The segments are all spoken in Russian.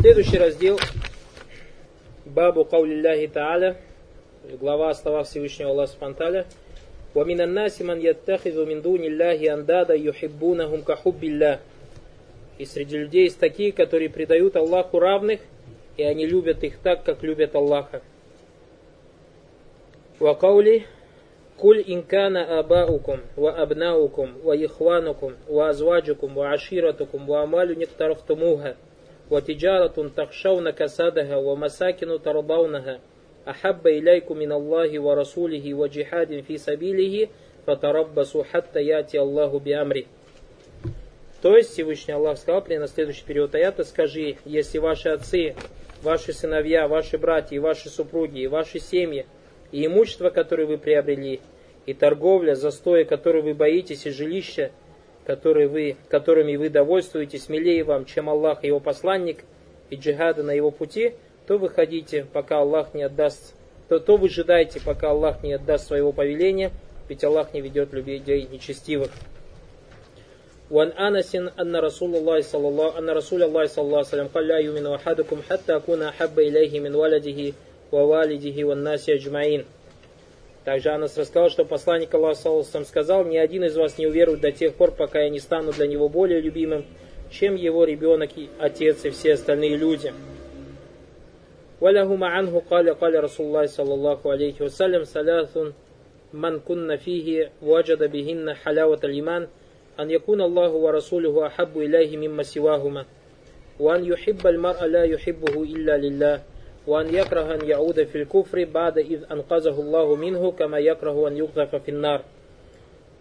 Следующий раздел Бабу Каулилляхи Тааля, глава о словах Всевышнего Аллаха Спанталя. ومن الناس من يتخذ من دون الله أندادا يحبونهم كحب الله И среди людей есть такие, которые предают Аллаху равных, и они любят их так, как любят Аллаха. وقولي قل إن كان آباؤكم وأبناؤكم وإخوانكم وأزواجكم وعشيرتكم وأموال اقترفتموها وتجارة تخشون كسادها ومساكن ترضونها أحب إليكم من الله ورسوله وجهاد في سبيله فتربصوا حتى يأتي الله بأمره То есть Всевышний Аллах сказал, при на следующий период аята, скажи, если ваши отцы, ваши сыновья, ваши братья, ваши супруги, ваши семьи, и имущество, которое вы приобрели, и торговля, застоя, которой вы боитесь, и жилища, которые вы, которыми вы довольствуетесь, смелее вам, чем Аллах и его посланник, и джихада на его пути, то выходите, пока Аллах не отдаст, то, то выжидайте, пока Аллах не отдаст своего повеления, ведь Аллах не ведет людей нечестивых. وعن أنس أن رسول الله صلى الله أن رسول الله صلى الله عليه وسلم قال لا يؤمن أحدكم حتى أكون أحب إليه من ولده ووالده والناس أجمعين также Анас рассказал, что посланник Аллаха сказал, ни один из вас не уверует до тех пор, пока я не стану для него более любимым, чем его ребенок, и отец и все остальные люди. ولهما عنه قال قال رسول الله صلى الله عليه وسلم ثلاث من كن فيه وجد بهن حلاوة الإيمان أن يكون الله ورسوله أحب إليه مما سواهما وأن يحب المرء لا يحبه إلا لله وأن يكره أن يعود في الكفر بعد إذ أنقذه الله منه كما يكره أن يقذف في النار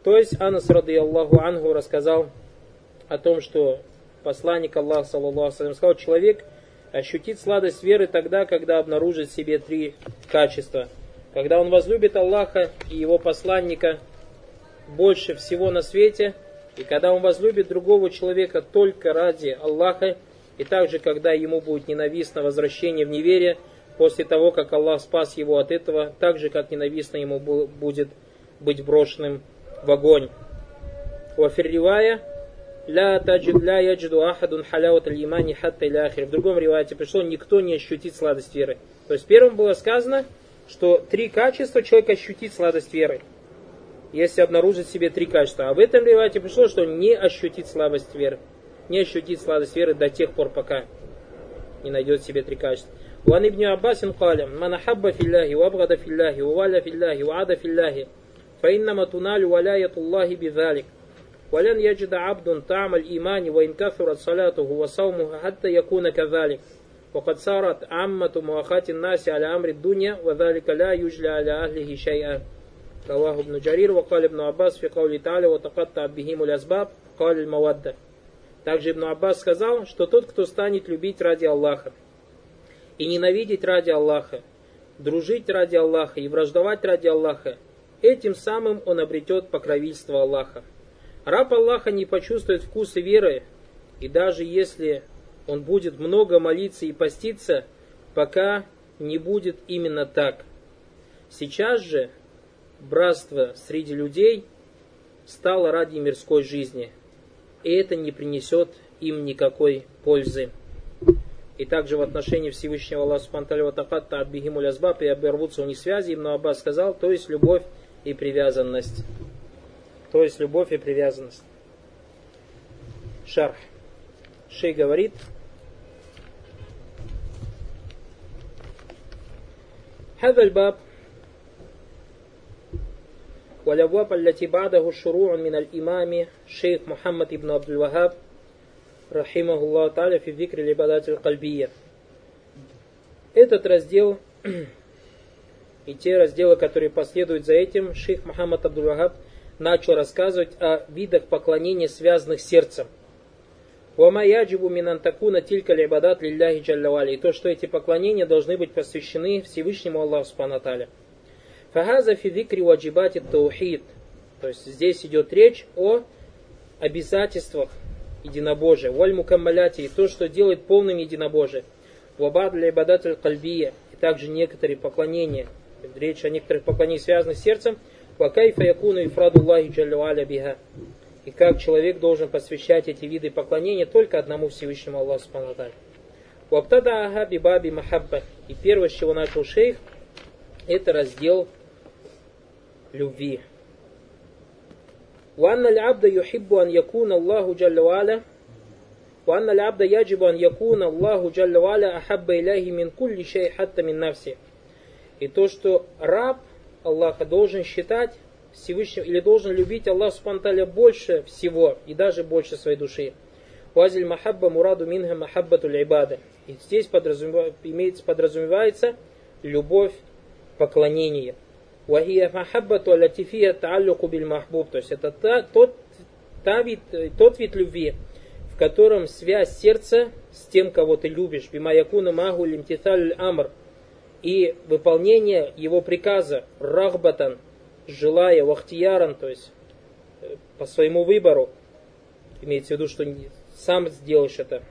То есть Анас, ради Аллаху Ангу, рассказал о том, что посланник Аллаха, саллаллаху сказал, человек ощутит сладость веры тогда, когда обнаружит в себе три качества. Когда он возлюбит Аллаха и его посланника больше всего на свете, и когда он возлюбит другого человека только ради Аллаха, и также, когда ему будет ненавистно возвращение в неверие, после того, как Аллах спас его от этого, так же, как ненавистно ему будет быть брошенным в огонь. Вафирривая, ля таджид ахадун халяват аль-имани. В другом ривате пришло, никто не ощутит сладость веры. То есть первым было сказано, что три качества человек ощутит сладость веры, если обнаружит в себе три качества. А в этом ривате пришло, что не ощутит слабость веры не ощутит сладость веры до тех пор, пока не найдет в себе три качества. وعن ابن عباس قال من أحب في الله وأبغض في الله ووالى في الله وعاد في الله فإنما تنال ولاية الله بذلك ولن يجد عبد طعم الإيمان وإن كثرت صلاته وصومه حتى يكون كذلك وقد صارت عامة مواخاة الناس على أمر الدنيا وذلك لا يجلى على أهله شيئا رواه ابن جرير وقال ابن عباس في قوله تعالى وتقطعت بهم الأسباب قال المودة Также Ибн Аббас сказал, что тот, кто станет любить ради Аллаха и ненавидеть ради Аллаха, дружить ради Аллаха и враждовать ради Аллаха, этим самым он обретет покровительство Аллаха. Раб Аллаха не почувствует вкуса веры, и даже если он будет много молиться и поститься, пока не будет именно так. Сейчас же братство среди людей стало ради мирской жизни – и это не принесет им никакой пользы. И также в отношении Всевышнего Аллаха Субтитры Такатта от Бихимуль Азбаб и обервутся у них связи, Ибн Аббас сказал, то есть любовь и привязанность. То есть любовь и привязанность. Шарх. Шей говорит, هذا الباب والأبواب التي بعده شروع من الإمام شيخ محمد بن عبد الوهاب رحمه الله تعالى في ذكر العبادات القلبية Этот раздел и те разделы, которые последуют за этим, шейх Мухаммад Абдул-Вахаб начал рассказывать о видах поклонения, связанных с сердцем. Вама яджибу минантакуна тилька либадат лилляхи джаллавали. И то, что эти поклонения должны быть посвящены Всевышнему Аллаху Субхану Фагаза фидикри ваджибати таухид. То есть здесь идет речь о обязательствах единобожия. Валь мукаммаляти. И то, что делает полным единобожие. Вабад для ибадатель кальбия. И также некоторые поклонения. Речь о некоторых поклонениях, связанных с сердцем. Вакайфа якуну ифрадуллахи джаллюаля биха. И как человек должен посвящать эти виды поклонения только одному Всевышнему Аллаху Субхану Ваптада бибаби махабба. И первое, с чего начал шейх, это раздел любви. وأن العبد يحب أن يكون الله جل وعلا وأن العبد يجب أن يكون الله جل وعلا أحب إليه من كل شيء حتى من نفسه. И то, что раб Аллаха должен считать Всевышним, или должен любить Аллах Субтитры больше всего, и даже больше своей души. Вазиль махабба мураду минха махаббату ибада. И здесь подразумевается, имеется, подразумевается любовь, поклонение. Вахия махаббату латифия тааллюку биль махбуб. То есть это та, тот, та вид, тот вид любви, в котором связь сердца с тем, кого ты любишь. Бима якуна магу лимтиталь амр. И выполнение его приказа рахбатан, желая, вахтияран, то есть э, по своему выбору, имеется в виду, что сам сделаешь это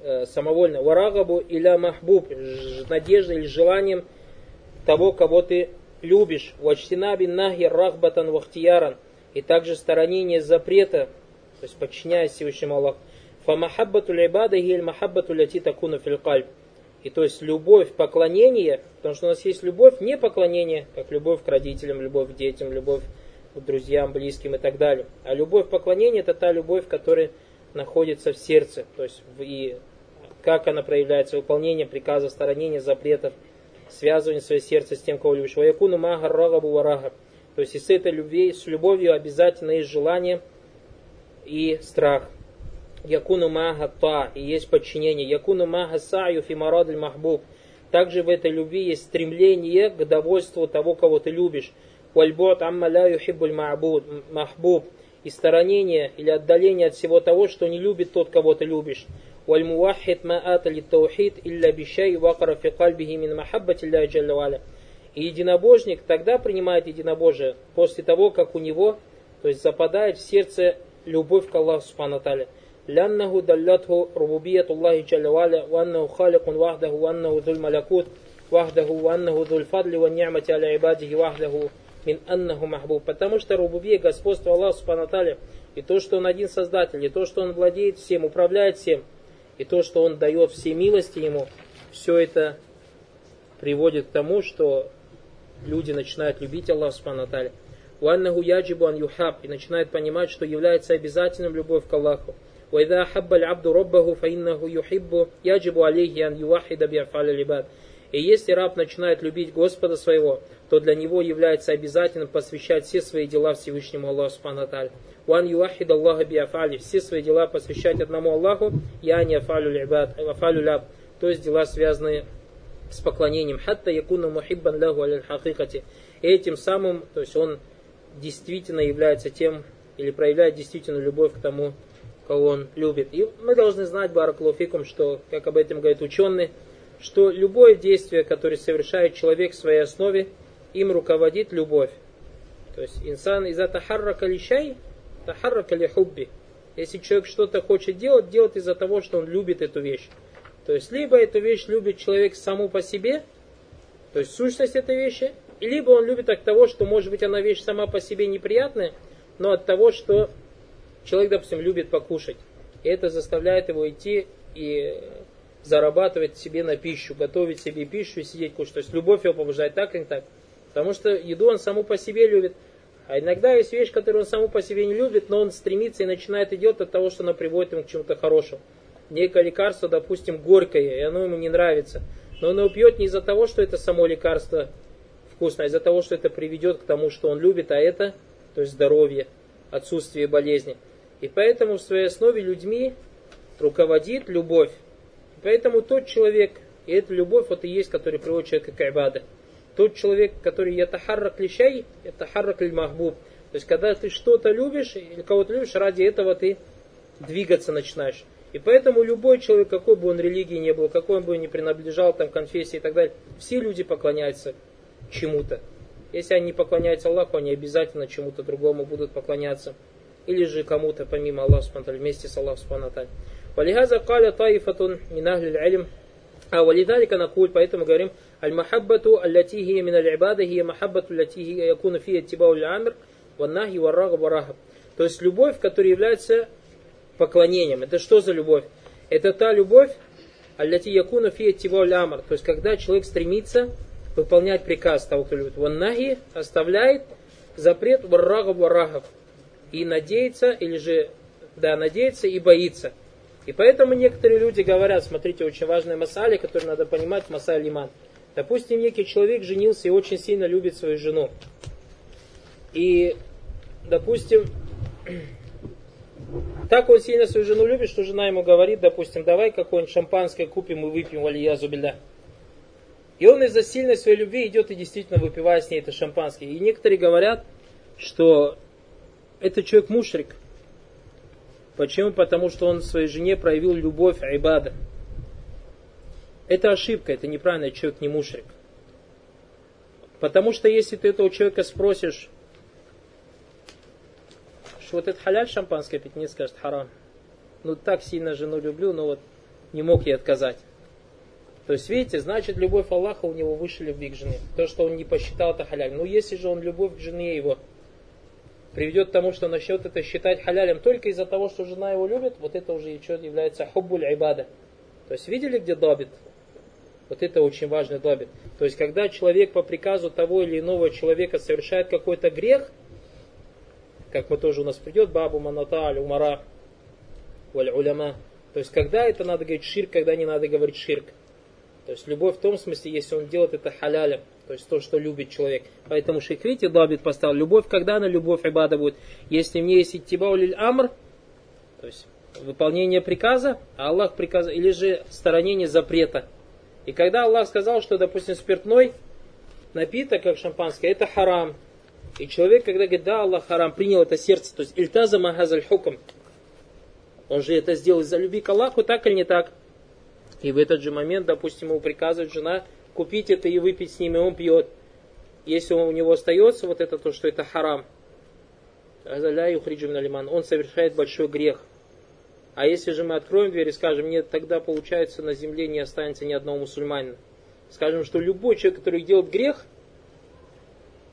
э, самовольно. Варагабу иля махбуб, надеждой или желанием того, кого ты любишь. Вачтина бин нахи рахбатан вахтияран. И также сторонение запрета, то есть подчиняясь Всевышнему Аллаху. Фамахаббату либада гиль махаббату ляти такуну фил И то есть любовь, поклонение, потому что у нас есть любовь, не поклонение, как любовь к родителям, любовь к детям, любовь к друзьям, близким и так далее. А любовь, поклонение, это та любовь, которая находится в сердце, то есть в, и как она проявляется, выполнение приказа, сторонение запретов, связывание своего сердца с тем, кого любишь. Ваякуну мага рагабу варага. То есть и с этой любви, с любовью обязательно есть желание и страх. Якуну мага та, и есть подчинение. Якуну мага саю фимарадль махбуб. Также в этой любви есть стремление к довольству того, кого ты любишь. Вальбот амма ля юхиббуль махбуб и сторонение или отдаление от всего того, что не любит тот, кого ты любишь. والموحد ما آت للتوحيد إلا بشيء وقر في قلبه من محبة الله جل وعلا. И единобожник тогда принимает единобожие после того, как у него, то есть западает в сердце любовь к Аллаху Субхану Таля. لأنه دلته ربوبية الله جل وعلا وأنه خالق وحده وأنه ذو الملكوت وحده وأنه ذو الفضل والنعمة على عباده وحده мин аннаху махбуб. Потому что рубубия, господство Аллаха Субхану и то, что Он один Создатель, и то, что Он владеет всем, управляет всем, и то, что Он дает все милости Ему, все это приводит к тому, что люди начинают любить Аллаха Субхану Уаннаху яджибу ан юхаб и начинают понимать, что является обязательным любовь к Аллаху. وإذا أحب العبد ربه فإنه يحب يجب عليه أن يوحد بأفعال العباد. И если раб начинает любить Господа своего, то для него является обязательным посвящать все свои дела Всевышнему Аллаху Субхану Ван юахид Аллаха биафали. Все свои дела посвящать одному Аллаху, я не афалю ляб. То есть дела, связанные с поклонением. Хатта якуна мухиббан лаху аль хакикати. И этим самым, то есть он действительно является тем, или проявляет действительно любовь к тому, кого он любит. И мы должны знать, Бараклуфикум, что, как об этом говорят ученые, что любое действие, которое совершает человек в своей основе, им руководит любовь. То есть инсан из-за тахаррака лишай, тахаррака ли хубби. Если человек что-то хочет делать, делает из-за того, что он любит эту вещь. То есть либо эту вещь любит человек саму по себе, то есть сущность этой вещи, либо он любит от того, что может быть она вещь сама по себе неприятная, но от того, что человек, допустим, любит покушать. И это заставляет его идти и зарабатывать себе на пищу, готовить себе пищу и сидеть кушать. То есть любовь его побуждает так и так. Потому что еду он саму по себе любит. А иногда есть вещь, которую он саму по себе не любит, но он стремится и начинает и делать от того, что она приводит ему к чему-то хорошему. Некое лекарство, допустим, горькое, и оно ему не нравится. Но он его пьет не из-за того, что это само лекарство вкусное, а из-за того, что это приведет к тому, что он любит, а это, то есть здоровье, отсутствие болезни. И поэтому в своей основе людьми руководит любовь. Поэтому тот человек, и эта любовь, вот и есть, который приводит человека к айбаде. Тот человек, который ятахаррак лишай, ятахаррак махбуб. То есть, когда ты что-то любишь или кого-то любишь, ради этого ты двигаться начинаешь. И поэтому любой человек, какой бы он религии не был, какой бы он ни принадлежал, там, конфессии и так далее, все люди поклоняются чему-то. Если они не поклоняются Аллаху, они обязательно чему-то другому будут поклоняться. Или же кому-то помимо Аллаха Субтитры, вместе с Аллахом Субтитры. Валихаза каля таифатун минахлиль алим. А валидалика накуль, поэтому говорим, المحبة التي هي من العبادة هي محبة التي هي يكون فيها اتباع الأمر والنهي والرغب والرهب то есть любовь, которая является поклонением. Это что за любовь? Это та любовь, аллати якуна фи амар, то есть когда человек стремится выполнять приказ того, кто любит. Вон наги оставляет запрет варрагов варрагов и надеется, или же, да, надеется и боится. И поэтому некоторые люди говорят, смотрите, очень важная масали, которую надо понимать, масаль лиман. Допустим, некий человек женился и очень сильно любит свою жену. И, допустим, так он сильно свою жену любит, что жена ему говорит, допустим, давай какое-нибудь шампанское купим и выпьем, валия зубиля. И он из-за сильной своей любви идет и действительно выпивает с ней это шампанское. И некоторые говорят, что этот человек мушрик. Почему? Потому что он своей жене проявил любовь айбада. Это ошибка, это неправильно, человек не мушрик. Потому что если ты этого человека спросишь, что вот это халяль шампанское пить, не скажет харам. Ну так сильно жену люблю, но вот не мог ей отказать. То есть, видите, значит, любовь Аллаха у него выше любви к жене. То, что он не посчитал это халяль. Ну, если же он любовь к жене его приведет к тому, что начнет это считать халялем только из-за того, что жена его любит, вот это уже является хуббуль айбада. То есть, видели, где добит? Вот это очень важный добит. То есть, когда человек по приказу того или иного человека совершает какой-то грех, как мы тоже у нас придет, бабу маната аль умара валь уляма. То есть, когда это надо говорить ширк, когда не надо говорить ширк. То есть любовь в том смысле, если он делает это халялем, то есть то, что любит человек. Поэтому шейх, видите, Дабит поставил, любовь, когда она любовь ибада будет? Если мне есть иттибаулиль амр, то есть выполнение приказа, а Аллах приказа, или же сторонение запрета. И когда Аллах сказал, что, допустим, спиртной напиток, как шампанское, это харам. И человек, когда говорит, да, Аллах харам, принял это сердце, то есть ильтаза магазаль хукам, он же это сделал из-за любви к Аллаху, так или не так? И в этот же момент, допустим, ему приказывает жена купить это и выпить с ним, и он пьет. Если у него остается вот это то, что это харам, он совершает большой грех. А если же мы откроем дверь и скажем, нет, тогда получается на земле не останется ни одного мусульманина. Скажем, что любой человек, который делает грех,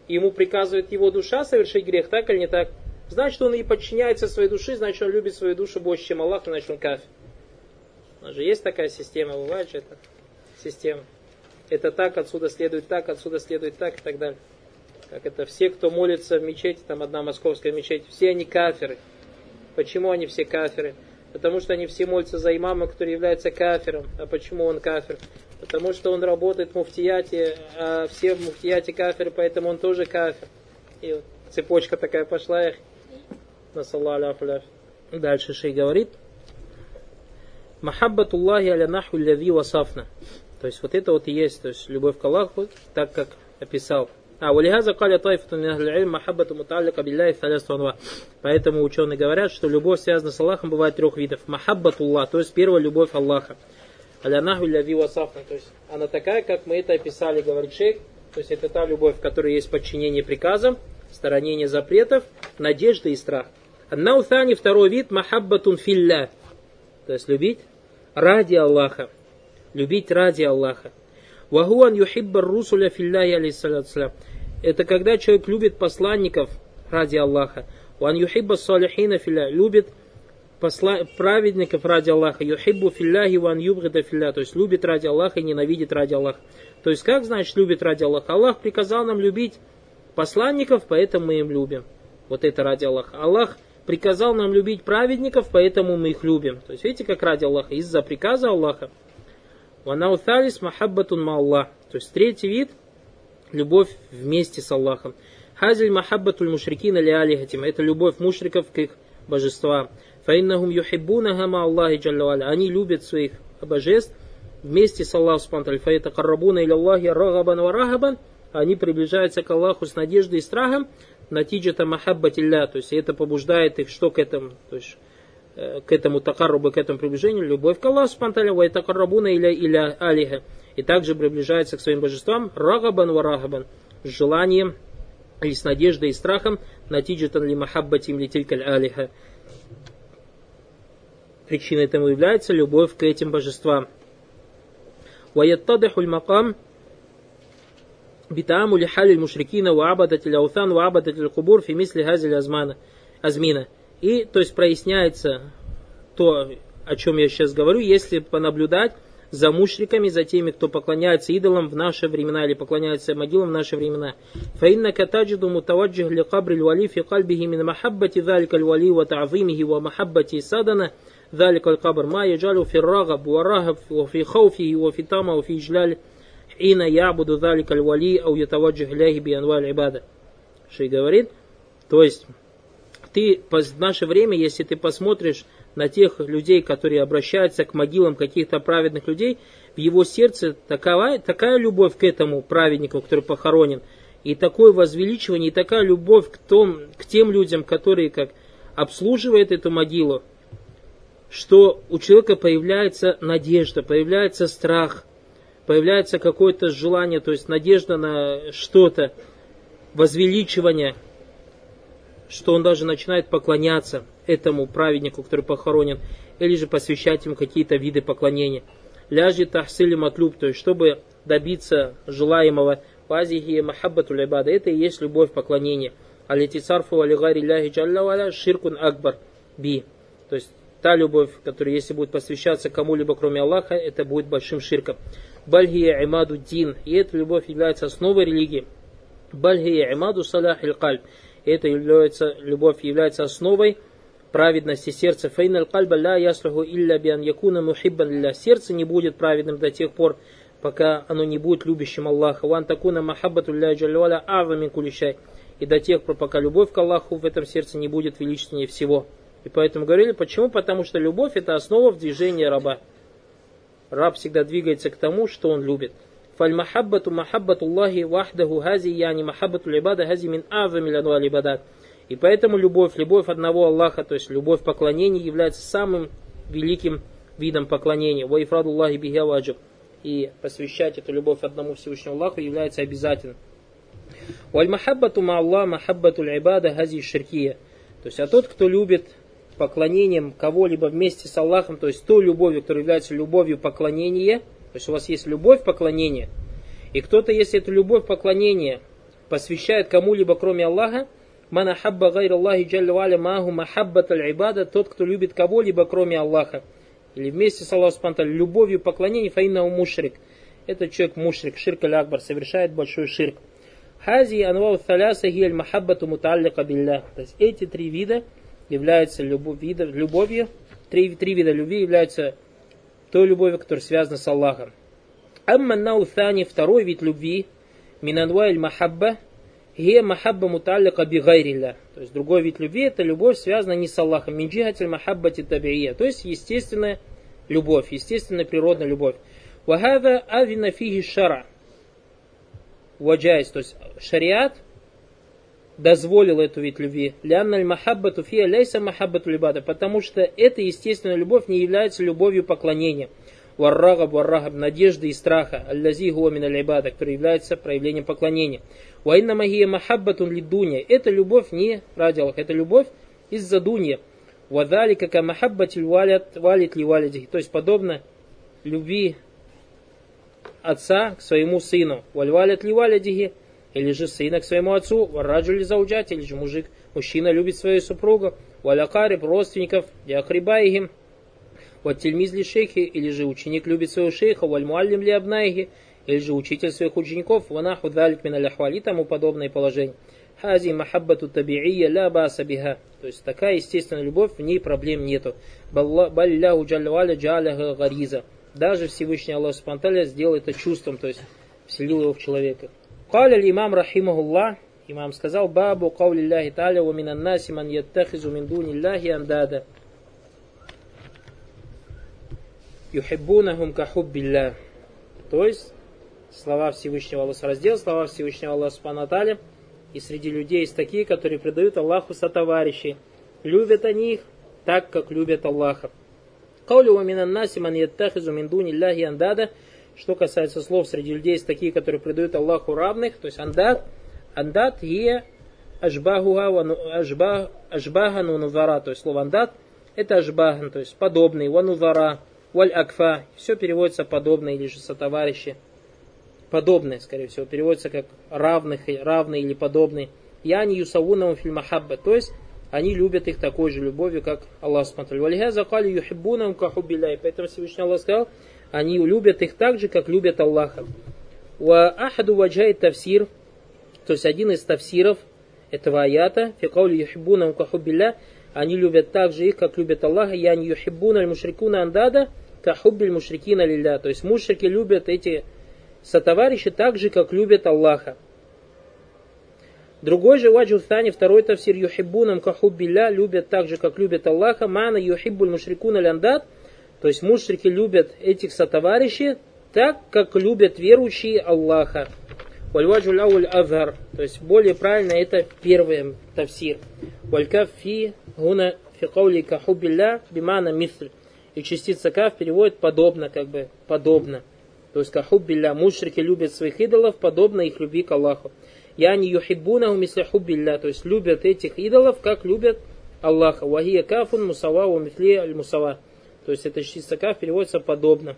ему приказывает его душа совершить грех, так или не так, значит, он и подчиняется своей душе, значит, он любит свою душу больше, чем Аллах, значит, он кафир. У нас же есть такая система, бывает же это система. Это так, отсюда следует так, отсюда следует так и так далее. Как это все, кто молится в мечети, там одна московская мечеть, все они каферы. Почему они все каферы? Потому что они все молятся за имама, который является кафером. А почему он кафер? Потому что он работает в муфтияте, а все в муфтияте каферы, поэтому он тоже кафер. И вот цепочка такая пошла их. Дальше Шей говорит. Махаббатуллахи аля наху ляви васафна. То есть вот это вот и есть, то есть любовь к Аллаху, так как описал. А, валихаза каля тайфату махаббату муталлика билляхи фалясту Поэтому ученые говорят, что любовь связана с Аллахом бывает трех видов. Махаббатуллах, то есть первая любовь Аллаха. Аля наху ляви васафна. То есть она такая, как мы это описали, говорит шейх. То есть это та любовь, в которой есть подчинение приказам, сторонение запретов, надежда и страх. Наутани второй вид махаббатун филля. То есть любить ради Аллаха. Любить ради Аллаха. Вагуан юхиббар русуля филляхи алейсалям. Это когда человек любит посланников ради Аллаха. Ван юхибба салихина филля. Любит посла... праведников ради Аллаха. Юхиббу филляхи ван юбгида филля. То есть любит ради Аллаха и ненавидит ради Аллаха. То есть как значит любит ради Аллаха? Аллах приказал нам любить посланников, поэтому мы им любим. Вот это ради Аллаха. Аллах приказал нам любить праведников, поэтому мы их любим. То есть видите, как ради Аллаха, из-за приказа Аллаха. Ванауталис махаббатун ма Аллах. То есть третий вид – любовь вместе с Аллахом. Хазиль махаббатуль мушрикина ли алихатим. Это любовь мушриков к их божествам. Фаиннахум юхиббунаха ма Аллахи джалла Они любят своих божеств вместе с Аллахом субхану Фаита каррабуна или Аллахи рагабан ва рахабан. Они приближаются к Аллаху с надеждой и страхом, натиджата махаббатилля, то есть это побуждает их что к этому, то есть к этому такаррубу, к этому приближению, любовь к Аллаху спанталя, ва такаррабуна иля иля алиха. И также приближается к своим божествам рагабан ва рагабан, с желанием и с надеждой и страхом, натиджатан ли махаббатим ли тилькаль алиха. Причиной этому является любовь к этим божествам. ويتضح المقام بتعامل حال المشركين وعبدة الأوثان وعبدة القبور في مثل هذه الأزمانة أزمنة. И, то есть, проясняется то, о чем я сейчас говорю, если понаблюдать за мушриками, за теми, кто поклоняется идолам в наши времена или поклоняется могилам в наши времена. فإنك تجد متوجه لقبر الولي في قلبه من محبة ذلك الولي وتعظيمه ومحبة سادنا ذلك القبر ما يجعل في الرغب والرهب وفي خوفه وفي طمع وفي إجلال حين يعبد ذلك الولي أو يتوجه إليه بأنواع العبادة. Шей говорит, то есть ты в наше время, если ты посмотришь на тех людей, которые обращаются к могилам каких-то праведных людей, в его сердце такая, такая любовь к этому праведнику, который похоронен, и такое возвеличивание, и такая любовь к, том, к тем людям, которые как обслуживают эту могилу, что у человека появляется надежда, появляется страх, появляется какое-то желание, то есть надежда на что-то, возвеличивание, что он даже начинает поклоняться этому праведнику, который похоронен, или же посвящать ему какие-то виды поклонения. Ляжи тахсили матлюб, то есть чтобы добиться желаемого, вазихи махаббату либада, это и есть любовь поклонения. Алитисарфу алигари ляхи джалла ширкун акбар би. То есть та любовь, которая если будет посвящаться кому-либо кроме Аллаха, это будет большим ширком. Бальхия имаду дин. И эта любовь является основой религии. Бальхия имаду салях иль Это является, любовь является основой праведности сердца. Фейн аль кальба ля яслуху илля биан якуна мухиббан лилля. Сердце не будет праведным до тех пор, пока оно не будет любящим Аллаха. Ван такуна махаббату ля джалюаля ава мин кулищай. И до тех пор, пока любовь к Аллаху в этом сердце не будет величественнее всего. И поэтому говорили, почему? Потому что любовь это основа в движении раба. Раб всегда двигается к тому, что он любит. Фальмахаббату махаббату Аллахи вахдаху хази яни махаббату либада хази мин азами лану алибадат. И поэтому любовь, любовь одного Аллаха, то есть любовь поклонения является самым великим видом поклонения. Ва ифрадуллахи бихи И посвящать эту любовь одному Всевышнему Аллаху является обязательным. Валь махаббату ма Аллах махаббату ибада хази ширкия. То есть, а тот, кто любит поклонением кого-либо вместе с Аллахом, то есть той любовью, которая является любовью поклонения, то есть у вас есть любовь поклонения, и кто-то, если эту любовь поклонения посвящает кому-либо кроме Аллаха, Мана хабба гайр Аллахи джалля валя маху махаббат аль тот, кто любит кого-либо, кроме Аллаха. Или вместе с Аллахом Спанталь, любовью поклонения, фаинна мушрик. Этот человек мушрик, ширк аль акбар, совершает большой ширк. Хази анвау тhaляса гиаль махаббату муталлика билля. То есть эти три вида являются любовь, вида, любовью, три, три вида любви являются той любовью, которая связана с Аллахом. Амма наутани, второй вид любви, минанвайль махабба, Гия махабба муталлика бигайрилля. То есть другой вид любви это любовь, связанная не с Аллахом. Минджихатель махаббати табиия. То есть естественная любовь, естественная природная любовь. Вахада авина шара. Ваджайс. То есть шариат дозволил эту вид любви. Лянналь махаббату фия ляйса махаббату либада. Потому что эта естественная любовь не является любовью поклонения варрагаб варрагаб, надежды и страха, аллази гуамин аль который является проявлением поклонения. Ваинна магия махаббатун лидунья, это любовь не ради Аллаха, это любовь из-за дунья. Вадали как махаббатиль валят валит ли валидихи, то есть подобно любви отца к своему сыну. Вальвалят ли валидихи, или же сына к своему отцу, вараджу ли заужать, или же мужик, мужчина любит свою супругу, валякариб, родственников, диахрибаихим, вот тельмиз ли шейхи, или же ученик любит своего шейха, валь муаллим ли абнайхи, или же учитель своих учеников, ванаху далик мин аляхвали, тому подобное положение. Хази махаббату табиия ля баса биха. То есть такая естественная любовь, в ней проблем нету. Балляху джалваля джаляха гариза. Даже Всевышний Аллах Субтитры сделал это чувством, то есть вселил его в человека. Каля имам рахимахуллах, имам сказал, бабу каули Аллахи та'аля, ва минан наси ман яттахизу мин дуни Аллахи андада. юхиббунахум кахуббилля. То есть, слова Всевышнего Аллаха раздел, слова Всевышнего Аллаха Субхану И среди людей есть такие, которые предают Аллаху сотоварищей. Любят они их так, как любят Аллаха. Каулю минан наси ман яттахизу мин дуни Аллахи андада. Что касается слов, среди людей есть такие, которые предают Аллаху равных, то есть андад. Андад е ажбахан ванувара. То есть слово андад это ажбахан, то есть подобный, ванувара Валь акфа. Все переводится подобное или же сотоварищи. Подобное, скорее всего, переводится как равных, равный или подобный. Я не юсавунам фильмахабба. То есть они любят их такой же любовью, как Аллах смотрел. Валихаза кали юхиббунам кахубиляй. Поэтому Всевышний Аллах сказал, они любят их так же, как любят Аллаха. Ва ахаду ваджай тавсир, то есть один из тавсиров этого аята, фикаули юхибуна кахубилля, они любят так же их, как любят Аллаха, я не юхибуна аль мушрикуна андада, кахуббиль мушрикина лилля. То есть мушрики любят эти сотоварищи так же, как любят Аллаха. Другой же ваджу Тани, второй тавсир юхиббунам кахуббилля, любят так же, как любят Аллаха, мана юхиббуль мушрикуна ляндат, то есть мушрики любят этих сотоварищей так, как любят верующие Аллаха. Вальваджу лауль авгар, то есть более правильно это первый тавсир. Валькаф гуна фи каули кахуббилля бимана мисль. И частица каф переводит подобно, как бы подобно. То есть кахуббилля, мушрики любят своих идолов, подобно их любви к Аллаху. Я не юхиббунаху мисля то есть любят этих идолов, как любят Аллаха. Вахия кафун мусава ва мисли аль мусава. То есть это частица каф переводится подобно.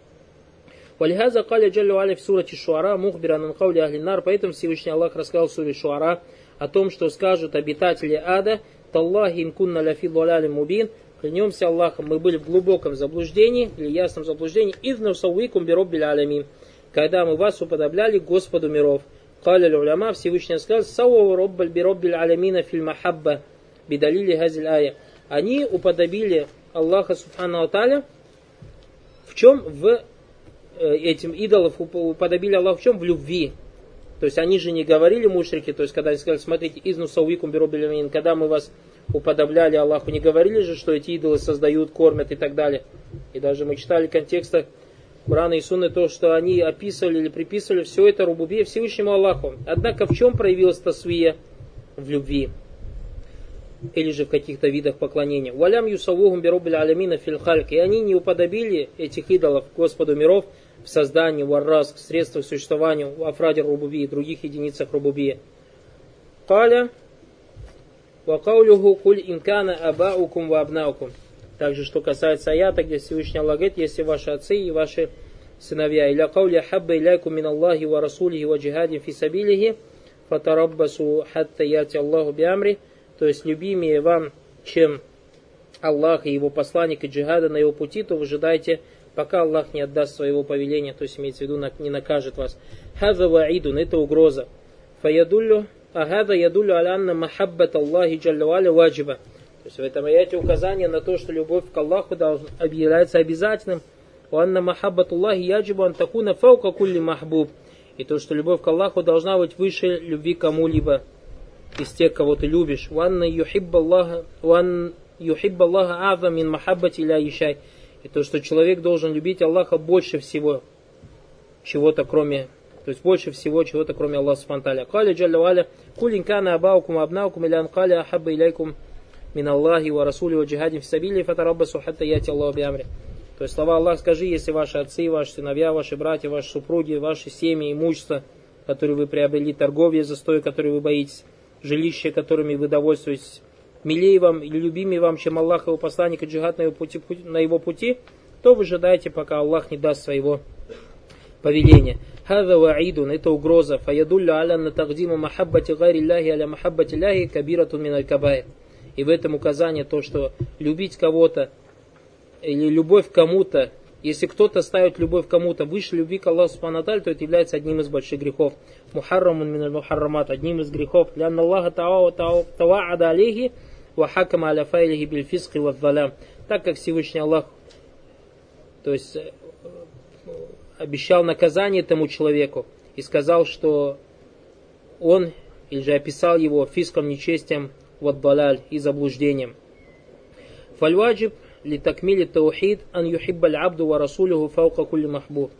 Валихаза каля джаллю аля в сурате Шуара, мухбира нанкаули ахлинар, поэтому Всевышний Аллах рассказал в суре Шуара о том, что скажут обитатели ада, Таллахи инкунна ляфи мубин, клянемся Аллахом, мы были в глубоком заблуждении, или ясном заблуждении, из навсауикум бироббиль алямин, когда мы вас уподобляли Господу миров. Каля уляма, Всевышний сказал, сауа роббаль бироббиль алямина филь махабба, бидалили газиль ая. Они уподобили Аллаха Субхану Аталя в чем? В э, этим идолов уподобили Аллах в чем? В любви. То есть они же не говорили мушрики, то есть когда они сказали, смотрите, изну сауикум бироббиль когда мы вас уподобляли Аллаху, не говорили же, что эти идолы создают, кормят и так далее. И даже мы читали контекста Курана и Сунны то, что они описывали или приписывали все это рубубе Всевышнему Аллаху. Однако в чем проявилась тасвия? В любви. Или же в каких-то видах поклонения. Валям юсавухум бироббиль алямина фильхальк. И они не уподобили этих идолов Господу миров в создании, в арраз, в средствах существования, в афраде рубуби и других единицах рубуби. Каля Вакаулюху куль инкана абаукум ва абнаукум. Также, что касается аята, где Всевышний Аллах говорит, если ваши отцы и ваши сыновья. Иля кауля хабба иляйку мин Аллахи ва расулихи ва джихадин фи сабилихи, фатараббасу хатта яти Аллаху биамри. То есть, любимее вам, чем Аллах и его посланник и джихада на его пути, то выжидайте, пока Аллах не отдаст своего повеления, то есть имеется в виду, не накажет вас. Хаза ваидун, это угроза. Фаядуллю Агада ядулю алянна махаббат Аллахи джаллаваля ваджиба. То есть в этом аяте указание на то, что любовь к Аллаху должна, объявляется обязательным. Уанна махаббат Аллахи яджибу антакуна фаука кулли махбуб. И то, что любовь к Аллаху должна быть выше любви кому-либо из тех, кого ты любишь. Уанна юхибба Аллаха, уан юхибба Аллаха мин махаббати ля ишай. И то, что человек должен любить Аллаха больше всего, чего-то кроме то есть больше всего чего-то, кроме Аллаха Субтитры. Кали джалля валя, кулин абаукум абнаукум илян кали ахабба иляйкум мин Аллахи ва расули ва джихадин в сабили фатараббасу хатта яти Аллаху биамри. То есть слова Аллах, скажи, если ваши отцы, ваши сыновья, ваши братья, ваши супруги, ваши семьи, имущество, которые вы приобрели, торговля, застой, который вы боитесь, жилище, которыми вы довольствуетесь, милее вам или любимее вам, чем Аллах и его посланник и джихад на его пути, на его пути то выжидайте, пока Аллах не даст своего повеления. Хаза ваидун, это угроза. Фаядулля аля на тагдиму махаббати гайри ляхи аля махаббати ляхи кабиратун миналь кабайр. И в этом указание то, что любить кого-то или любовь к кому-то, если кто-то ставит любовь кому-то выше любви к Аллаху Субхану то это является одним из больших грехов. Мухаррамун миналь мухаррамат, одним из грехов. Лянна Аллаха таваада алейхи ва хакама аля файлихи биль фиски ва Так как Всевышний Аллах, то есть обещал наказание тому человеку и сказал, что он, или же описал его фиском, нечестием, вот балаль и заблуждением. Фальваджиб ли такмили таухид ан юхиббаль абду ва расулюху фаука кулли махбуб.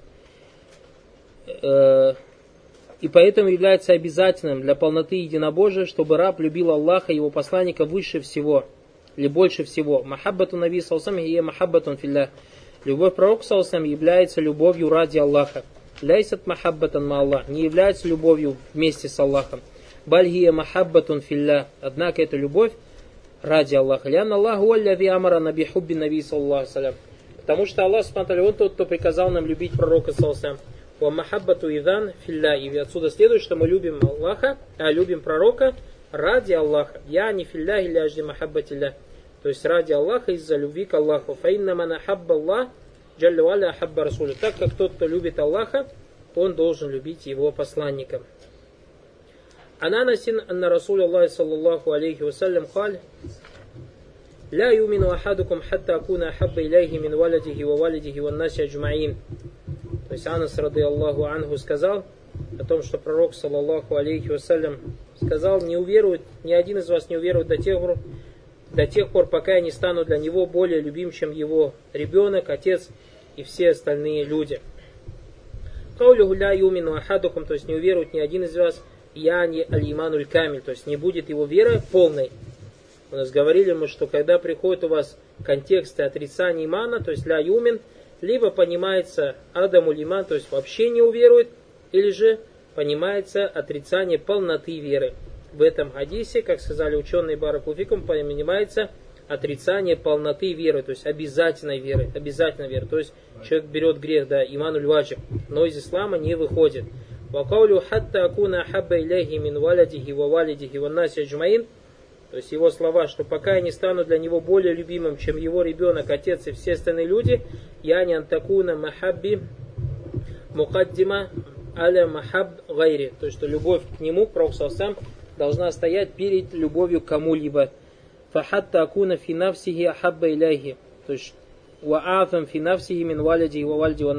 И поэтому является обязательным для полноты единобожия, чтобы раб любил Аллаха и его посланника выше всего, или больше всего. Махаббату наби салсам и махаббатун филлах. Любовь пророка Саусам является любовью ради Аллаха. Ляйсат махаббатан ма Аллах. Не является любовью вместе с Аллахом. Бальгия махаббатун филля. Однако это любовь ради Аллаха. Лян Аллаху аллади амара наби хубби наби саллаху салям. Потому что Аллах, смотрели, он тот, кто приказал нам любить пророка Саусам. Ва махаббату идан филля. И отсюда следует, что мы любим Аллаха, а любим пророка ради Аллаха. Я не филля или ажди махаббатилля. То есть ради Аллаха, из-за любви к Аллаху. Фаинна манахабба Аллах, Джалля Валя Ахабба Расуля. Так как тот, кто любит Аллаха, он должен любить его посланника. عن أنس أن رسول الله صلى الله عليه وسلم قال لا يؤمن أحدكم حتى أكون أحب إليه من ولده ووالده والناس أجمعين То есть Анас, рады Аллаху Анху, сказал о том, что пророк, саллаллаху алейхи вассалям, сказал, не уверует, ни один из вас не уверует до тех пор, до тех пор, пока я не стану для него более любим, чем его ребенок, отец и все остальные люди. Каулю ля юмину ахадухум, то есть не уверует ни один из вас, я не аль-имануль то есть не будет его веры полной. У нас говорили мы, что когда приходит у вас контексты отрицания имана, то есть ля юмин, либо понимается адаму лиман, то есть вообще не уверует, или же понимается отрицание полноты веры. В этом хадисе, как сказали ученые Баракуфикум, понимается отрицание полноты веры, то есть обязательной веры, обязательной веры. То есть человек берет грех, да, имануль ваджиб, но из ислама не выходит. Вакаулю хатта акуна хабба иляхи мин валядихи ва валидихи ва. То есть его слова, что пока я не стану для него более любимым, чем его ребенок, отец и все остальные люди, я не антакуна махабби мукаддима аля махаб гайри. То есть, что любовь к нему, к сам должна стоять перед любовью к кому-либо. Фахатта акуна фи нафсихи ахабба иляхи. То есть, ва афам фи нафсихи мин валиди и валиди ва.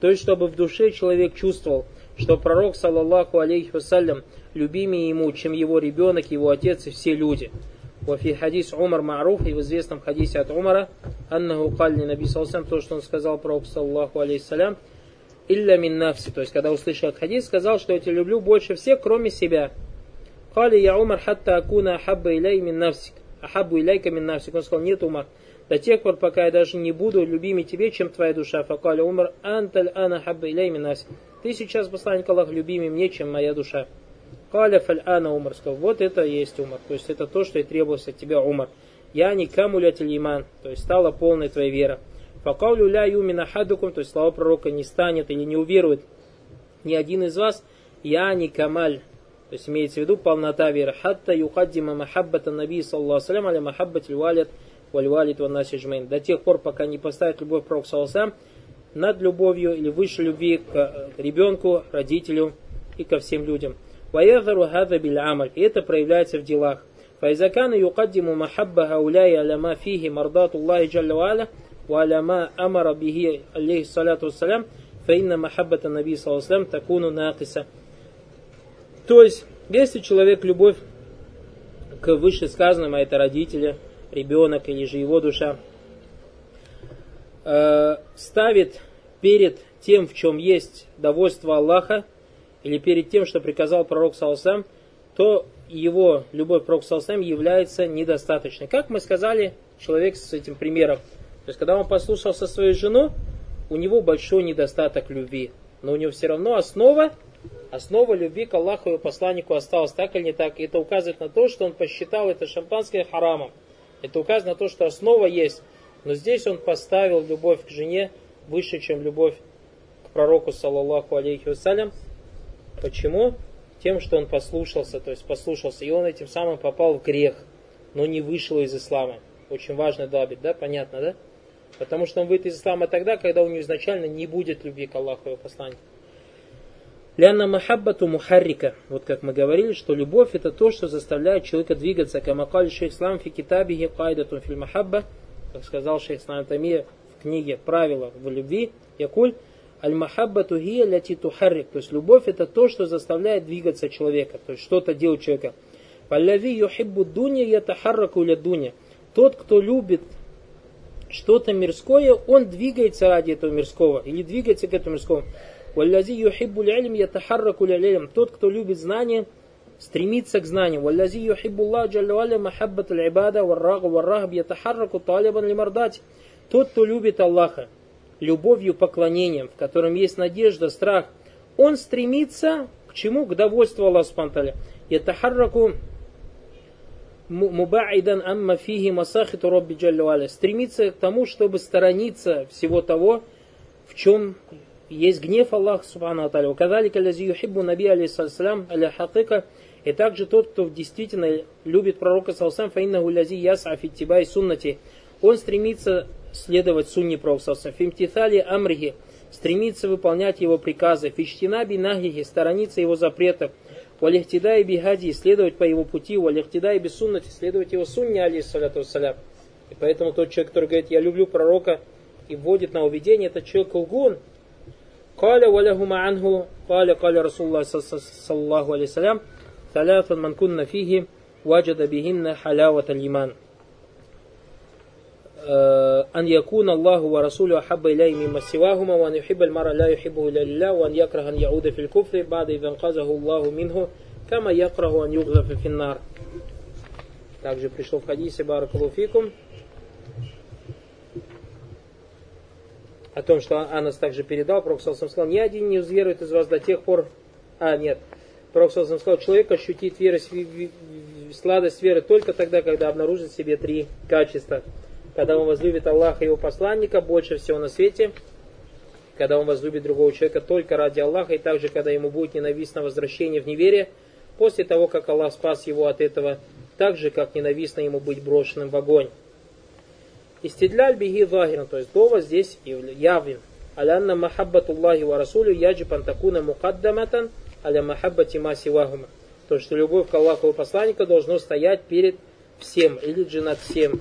То есть, чтобы в душе человек чувствовал, что пророк, саллаллаху алейхи вассалям, любимее ему, чем его ребенок, его отец и все люди. Вафи хадис Умар Маруф, и в известном хадисе от Умара, Аннаху Калли Наби Салсам, то, что он сказал пророку, саллаллаху алейхи салям, илля мин нафси, то есть, когда услышал хадис, сказал, что я тебя люблю больше всех, кроме себя. Кали я Умар хатта акуна ахабба иляй мин нафсик. Ахаббу иляйка мин нафсик. Он сказал, нет, Умар, до тех пор, пока я даже не буду любимее тебе, чем твоя душа. Факали Умар анталь ана хабба иляй мин нафсик. Ты сейчас, посланник Аллаха, любимее мне, чем моя душа. Каля фаль ана Умар сказал, вот это и есть Умар. То есть это то, что и требовалось от тебя, Умар. Я не камулятель иман, то есть стала полной твоя вера. Факаулю ля юмина хадукум, то есть слова пророка не станет или не уверует ни один из вас, я не камаль, то есть имеется в виду полнота веры. Хатта юхаддима махаббата наби саллаху салям аля махаббатиль валид валь валид ваннасиджмейн. До тех пор, пока не поставит любовь пророк саллаху над любовью или выше любви к э, ребенку, родителю и ко всем людям. Ваязару хада биль амаль. И это проявляется в делах. Файзакана юкаддиму махабба хауляй аляма фихи мардату Аллахи джалла ва'аля وعلى ما أمر به عليه الصلاة والسلام فإن محبة النبي صلى الله عليه وسلم تكون ناقصة То есть, если человек любовь к вышесказанному, а это родители, ребенок или же его душа, э, ставит перед тем, в чем есть довольство Аллаха, или перед тем, что приказал пророк Салсам, то его любовь к пророку Салсам является недостаточной. Как мы сказали, человек с этим примером. То есть, когда он послушался свою жену, у него большой недостаток любви. Но у него все равно основа, основа любви к Аллаху и посланнику осталась, так или не так. Это указывает на то, что он посчитал это шампанское харамом. Это указывает на то, что основа есть. Но здесь он поставил любовь к жене выше, чем любовь к пророку, саллаллаху алейхи вассалям. Почему? Тем, что он послушался, то есть послушался, и он этим самым попал в грех, но не вышел из ислама. Очень важный дабит, да? Понятно, да? Потому что он выйдет из ислама тогда, когда у него изначально не будет любви к Аллаху и его посланнику. Ляна махаббату мухаррика. Вот как мы говорили, что любовь это то, что заставляет человека двигаться. Камакаль шейх ислам фи китабихи кайдатун филь махабба. Как сказал шейх ислам Тамия в книге «Правила в любви». Якуль аль-махаббату хия ляти тухаррик. То есть любовь это то, что заставляет двигаться человека. То есть что-то делать человека. Палляви юхиббу дуня ятахарраку ля дуня. Тот, кто любит что-то мирское, он двигается ради этого мирского или двигается к этому мирскому. Валлязи юхиббу лялим ятахарраку лялим. Тот, кто любит знания, стремится к знанию. Валлязи юхиббу Аллах джалла махаббат аль-ибада варрагу варрахб ятахарраку талибан лимардати. Тот, кто любит Аллаха, любовью, поклонением, в котором есть надежда, страх, он стремится к чему? К довольству Аллаха Субтитры. Ятахарраку мубаидан амма фихи масахиту робби стремится к тому, чтобы сторониться всего того, в чем есть гнев Аллаха Субхану Аталя. Кадалика лази юхиббу наби алейхиссалям аля хакика. И также тот, кто действительно любит пророка Саусам, фаинна гулязи яс афиттибай суннати, он стремится следовать сунне пророка Саусам, фимтитали амрихи, стремится выполнять его приказы, фиштинаби нахихи, сторонится его запретов, валихтидай бихади, следовать по его пути, валихтидай бисуннати, следовать его сунне, алейхиссалату вассалям. И поэтому тот человек, который говорит, я люблю пророка, и вводит на уведение, это человек лгун. Каля валяхума анху, каля каля Расулла саллаху алейсалям, الله عليه وسلم ثلاث من كن فيه وجد بهن حلاوة الإيمان أن يكون الله ورسوله أحب إليه مما سواهما وأن يحب المرء لا يحبه إلا لله وأن يكره أن يعود في الكفر بعد إذا انقذه الله منه كما يكره أن يغذف في النار Также пришло в хадисе Баракалуфикум о том, что Анас также передал, Пророк сказал, ни один не уверует из вас до тех пор, а нет, Пророк сказал, человек ощутит веру, сладость веры только тогда, когда обнаружит в себе три качества – когда он возлюбит Аллаха и его посланника больше всего на свете, когда он возлюбит другого человека только ради Аллаха, и также, когда ему будет ненавистно возвращение в неверие, после того, как Аллах спас его от этого, так же, как ненавистно ему быть брошенным в огонь. Истидляль биги захиран, то есть довод здесь явен. Алянна махаббатуллахи ва расулю яджиб антакуна мукаддаматан аля махаббати ма сивахума. То, что любовь к Аллаху и посланнику должно стоять перед всем или же над всем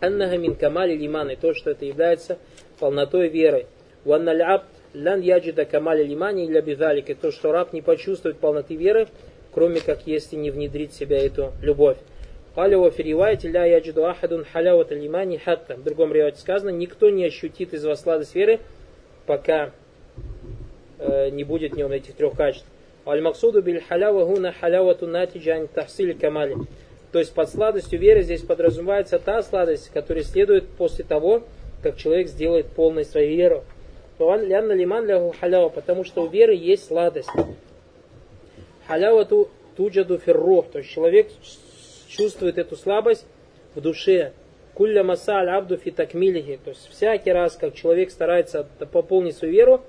аннага мин камали лиман, и то, что это является полнотой веры. Ванналь абд лян яджида камали лимани или бидалик, то, что раб не почувствует полноты веры, кроме как если не внедрить в себя эту любовь. Алева фиривайте ля яджиду ахадун халяват лимани хатта. В другом ревате сказано, никто не ощутит из вас сладость веры, пока не будет в нем этих трех качеств. Аль-Максуду биль халява гуна халявату натиджан тахсили камали. То есть под сладостью веры здесь подразумевается та сладость, которая следует после того, как человек сделает полной свою веру. Лянна лиман лягу халява, потому что у веры есть сладость. Халява ту туджаду феррох, то есть человек чувствует эту слабость в душе. Кулля маса абду фитакмилихи, то есть всякий раз, как человек старается пополнить свою веру,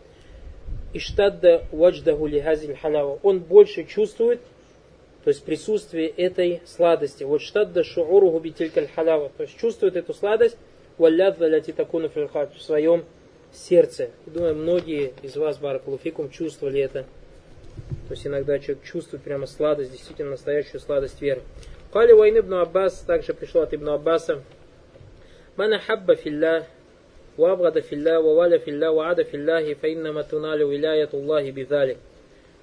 иштадда вадждаху лихазиль халява, он больше чувствует то есть присутствие этой сладости. Вот штадда шууру губителькаль халява, то есть чувствует эту сладость, валядва ляти такуна в своем сердце. Думаю, многие из вас, баракулуфикум, чувствовали это. То есть иногда человек чувствует прямо сладость, действительно настоящую сладость веры. Кали войны ибн Аббас, также пришло от ибн Аббаса. Мана хабба филля, وأبغض في الله ووالى في الله وعاد في الله فإنما تنال ولاية الله بذلك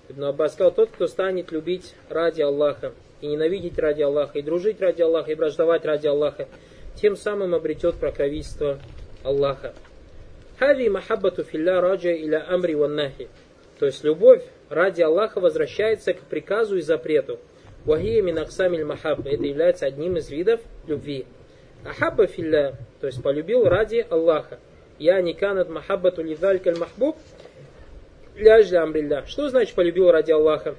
Ибн Аббас сказал, тот, кто станет любить ради Аллаха, и ненавидеть ради Аллаха, и дружить ради Аллаха, и враждовать ради Аллаха, тем самым обретет покровительство Аллаха. Хави махаббату филля раджа иля амри ваннахи. То есть любовь ради Аллаха возвращается к приказу и запрету. Вахия минаксамиль махабба. Это является одним из видов любви. Ахабба филля, то есть полюбил ради Аллаха. Я не канат махаббату лидалькаль махбуб, ляжля амрилля. Что значит полюбил ради Аллаха?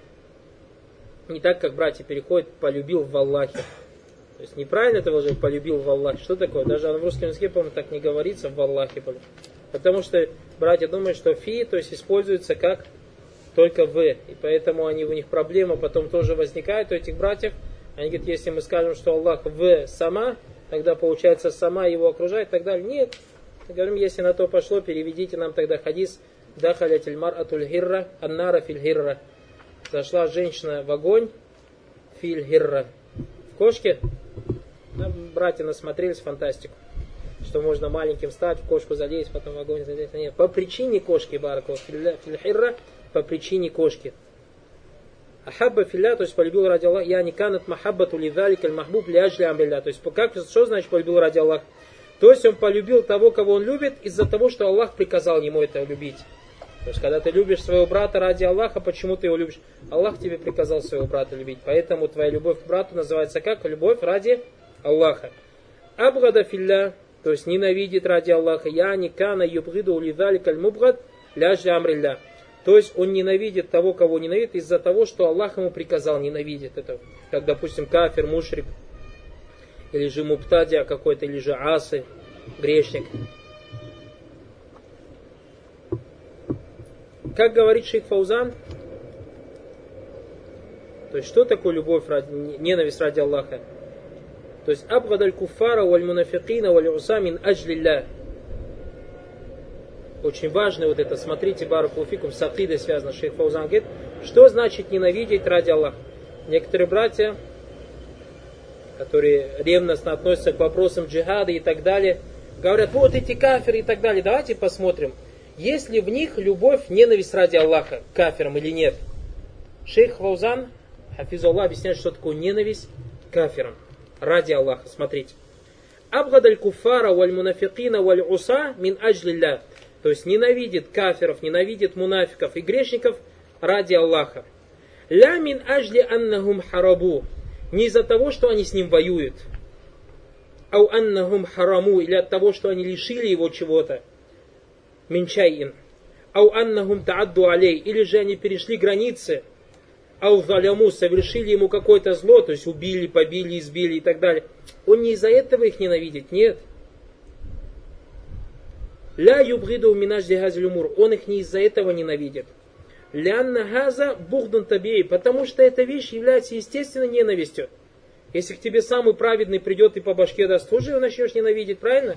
Не так, как братья переходят, полюбил в Аллахе. То есть неправильно это уже полюбил в Аллахе. Что такое? Даже в русском языке, по-моему, так не говорится в Аллахе. Потому что братья думают, что фи, то есть используется как только в. И поэтому они, у них проблема потом тоже возникает у этих братьев. Они говорят, если мы скажем, что Аллах в сама, тогда получается сама его окружает и так далее. Нет. Мы говорим, если на то пошло, переведите нам тогда хадис Дахалят ильмар атуль хирра, аннара филь. Зашла женщина в огонь, филь. В кошке, братья насмотрелись фантастику. Что можно маленьким стать, в кошку залезть, потом в огонь залезть. Нет, по причине кошки, баракова, филь хирра, по причине кошки. Ахабба филля, то есть полюбил ради Аллаха, я не канат махаббату лидалик аль махбуб ляжли. То есть как, что значит полюбил ради Аллаха? То есть он полюбил того, кого он любит, из-за того, что Аллах приказал ему это любить. То есть, когда ты любишь своего брата ради Аллаха, почему ты его любишь? Аллах тебе приказал своего брата любить. Поэтому твоя любовь к брату называется как? Любовь ради Аллаха. Абгада филля, то есть ненавидит ради Аллаха. Я не кана юбгиду улидали кальмубгад ляжи амрилля. То есть он ненавидит того, кого ненавидит, из-за того, что Аллах ему приказал ненавидит это. Как, допустим, кафир, мушрик, или же муптадия какой-то, или же асы, грешник. Как говорит шейх Фаузан, то есть что такое любовь, ради, ненависть ради Аллаха? То есть абгадаль куфара валь мунафикина валь усамин аджлилля. Очень важно вот это, смотрите, Баракулфикум, с акидой связано, шейх Фаузан говорит, что значит ненавидеть ради Аллаха. Некоторые братья, которые ревностно относятся к вопросам джихада и так далее, говорят, вот эти кафиры и так далее. Давайте посмотрим, есть ли в них любовь, ненависть ради Аллаха, кафирам или нет. Шейх Фаузан, Хафизуллах, объясняет, что такое ненависть кафирам ради Аллаха. Смотрите. Абгадаль куфара валь мунафикина валь уса мин аджлилля. То есть ненавидит кафиров, ненавидит мунафиков и грешников ради Аллаха. Ля мин ажли аннахум харабу. Не из-за того, что они с ним воюют. Ау аннахум хараму. Или от того, что они лишили его чего-то. Минчайин. Ау аннахум таадду алей. Или же они перешли границы. Ау заляму. Совершили ему какое-то зло. То есть убили, побили, избили и так далее. Он не из-за этого их ненавидит. Нет. Ля юбгиду минаж умур. Он их не из-за этого ненавидит. Лянна газа бухдун табей, потому что эта вещь является естественной ненавистью. Если к тебе самый праведный придет и по башке даст, тоже его начнешь ненавидеть, правильно?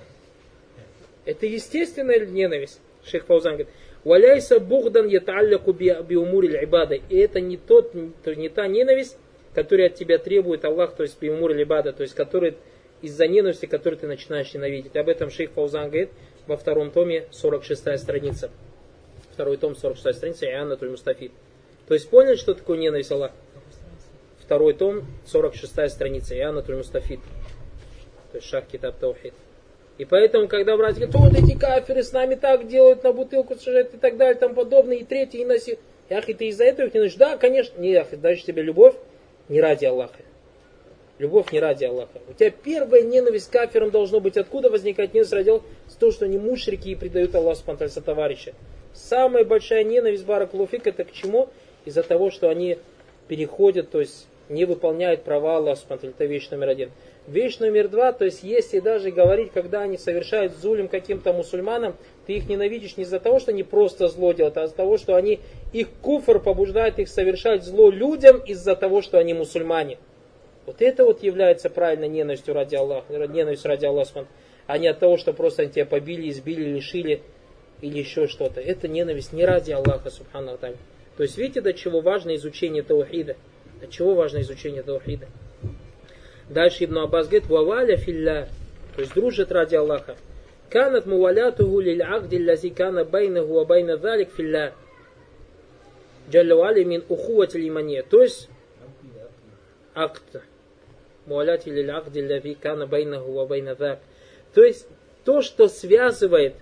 Это естественная ненависть. Шейх Фаузан говорит, Валяйса бугдан яталляку биумури ибада. И это не, тот, не та ненависть, которая от тебя требует Аллах, то есть биумури ибада, то есть который из-за ненависти, которую ты начинаешь ненавидеть. Об этом шейх Фаузан говорит, во втором томе, 46 страница. Второй том, 46 страница, Иоанна Туль Мустафид. То есть поняли, что такое ненависть Аллаха? Второй том, 46 страница, Иоанна Туль Мустафид. То есть шах китаб таухид. И поэтому, когда братья говорят, вот эти каферы с нами так делают, на бутылку сажают и так далее, там подобное, и третий, и носи. Яхи, ты из-за этого их не носишь? Да, конечно. Не, Яхи, дальше тебе любовь не ради Аллаха. Любовь не ради Аллаха. У тебя первая ненависть к кафирам должно быть откуда возникать ненависть ради Аллаха? С того, что они мушрики и предают Аллаху спонтанно товарища. Самая большая ненависть Баракулуфик это к чему? Из-за того, что они переходят, то есть не выполняют права Аллаха спонтанно. Это вещь номер один. Вещь номер два, то есть если даже говорить, когда они совершают зулем каким-то мусульманам, ты их ненавидишь не из-за того, что они просто зло делают, а из-за того, что они, их куфр побуждает их совершать зло людям из-за того, что они мусульмане. Вот это вот является правильной ненавистью ради Аллаха, ненависть ради Аллаха, а не от того, что просто они тебя побили, избили, лишили или еще что-то. Это ненависть не ради Аллаха, субхану То есть видите, до чего важно изучение таухида? До чего важно изучение таухида? Дальше Ибн Аббас говорит, ваваля филля, то есть дружит ради Аллаха. Канат мувалятуху лиль агди лази кана байнаху ва байна залик филля. Джалла мин ухуват лимания. То есть акт муаляти лилякди ляви кана байнаху ва байна То есть то, что связывает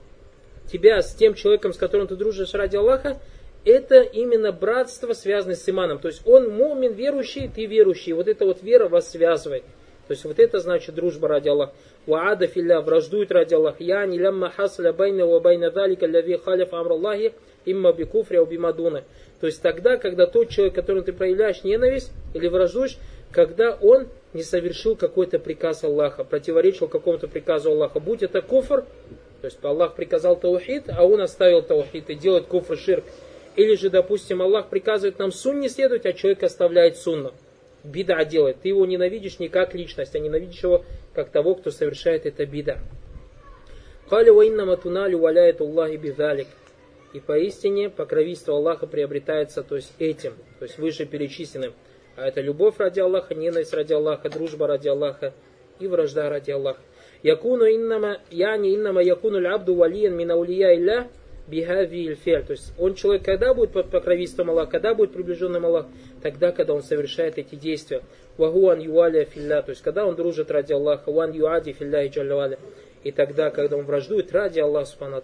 тебя с тем человеком, с которым ты дружишь ради Аллаха, это именно братство, связанное с иманом. То есть он мумин, верующий, ты верующий. Вот эта вот вера вас связывает. То есть вот это значит дружба ради Аллаха. Ваада филля, враждует ради Аллаха. Я не лямма хасля байна ва байна далика ляви халиф амр Аллахи имма бикуфря убимадуна. То есть тогда, когда тот человек, которому ты проявляешь ненависть или враждуешь, когда он не совершил какой-то приказ Аллаха, противоречил какому-то приказу Аллаха, будь это куфр, то есть Аллах приказал таухид, а он оставил таухид и делает куфр ширк. Или же, допустим, Аллах приказывает нам сунне следовать, а человек оставляет сунну. Бида делает. Ты его ненавидишь не как личность, а ненавидишь его как того, кто совершает это бида. Кали ваинна туналю валяет Аллахи бидалик. И поистине покровительство Аллаха приобретается то есть этим, то есть выше перечисленным. А это любовь ради Аллаха, ненависть ради Аллаха, дружба ради Аллаха и вражда ради Аллаха. Якуну иннама, яни иннама якуну абду валиян мин аулия илля бихави. То есть он человек, когда будет под покровительством Аллаха, когда будет приближенным Аллах, тогда, когда он совершает эти действия. Вагуан юаля филля, то есть когда он дружит ради Аллаха, ван юади филля и. И тогда, когда он враждует ради Аллаха, субхану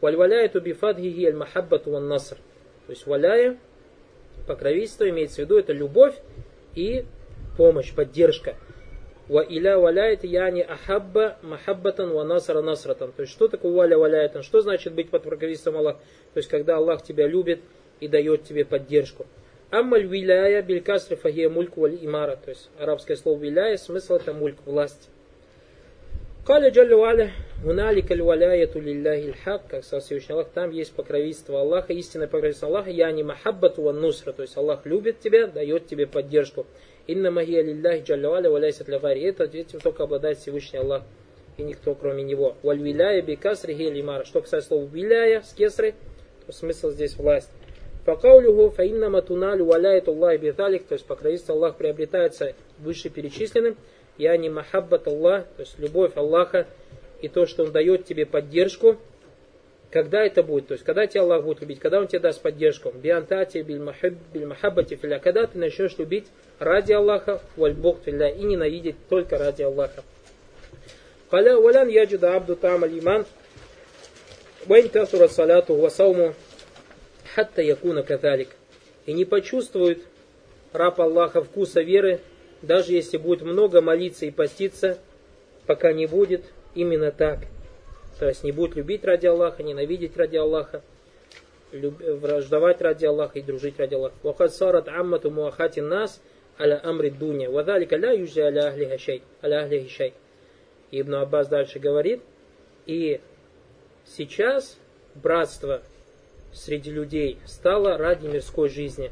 Вальваляя тубифадхиги аль махаббату ван наср. То есть валяя, покровительство имеется в виду, это любовь и помощь, поддержка. Ва иля валяет яни ахабба махаббатан ва насра насратан. То есть что такое валя валяет? Что значит быть под покровительством Аллаха? То есть когда Аллах тебя любит и дает тебе поддержку. Аммаль виляя билькасри фахия мульк валь имара. То есть арабское слово виляя, смысл это мульк, власть. Каля Джалля Валя, Уналика льваляяту лилляхи хак, как сказал Всевышний Аллах, там есть покровительство Аллаха, истинное покровительство Аллаха, я не махаббату ван нусра, то есть Аллах любит тебя, дает тебе поддержку. Инна магия лилляхи джалля валя валяйсат лагари. Это этим только обладает Всевышний Аллах и никто кроме него. Валь виляя бикасри лимара. Что касается слова виляя с кесры, то смысл здесь власть. Факаулюху фаинна матуналю валяет Аллах биталик, то есть покровительство Аллах приобретается вышеперечисленным. Я не махаббат Аллах, то есть любовь Аллаха и то, что Он дает тебе поддержку. Когда это будет? То есть, когда тебя Аллах будет любить, когда Он тебе даст поддержку. Биантати бильмахаббати филя. Когда ты начнешь любить ради Аллаха, вальбух филя, и ненавидеть только ради Аллаха. Каля валян яджида абду там алиман, вайн касура салату васауму, хатта якуна каталик. И не почувствует раб Аллаха вкуса веры, даже если будет много молиться и поститься, пока не будет именно так. То есть не будет любить ради Аллаха, ненавидеть ради Аллаха, люб... враждовать ради Аллаха и дружить ради Аллаха. Вахад сарат аммату муахати нас аля амри дуня. Вадалика ля южи аля ахли хашай. Ибн Аббас дальше говорит, и сейчас братство среди людей стало ради мирской жизни.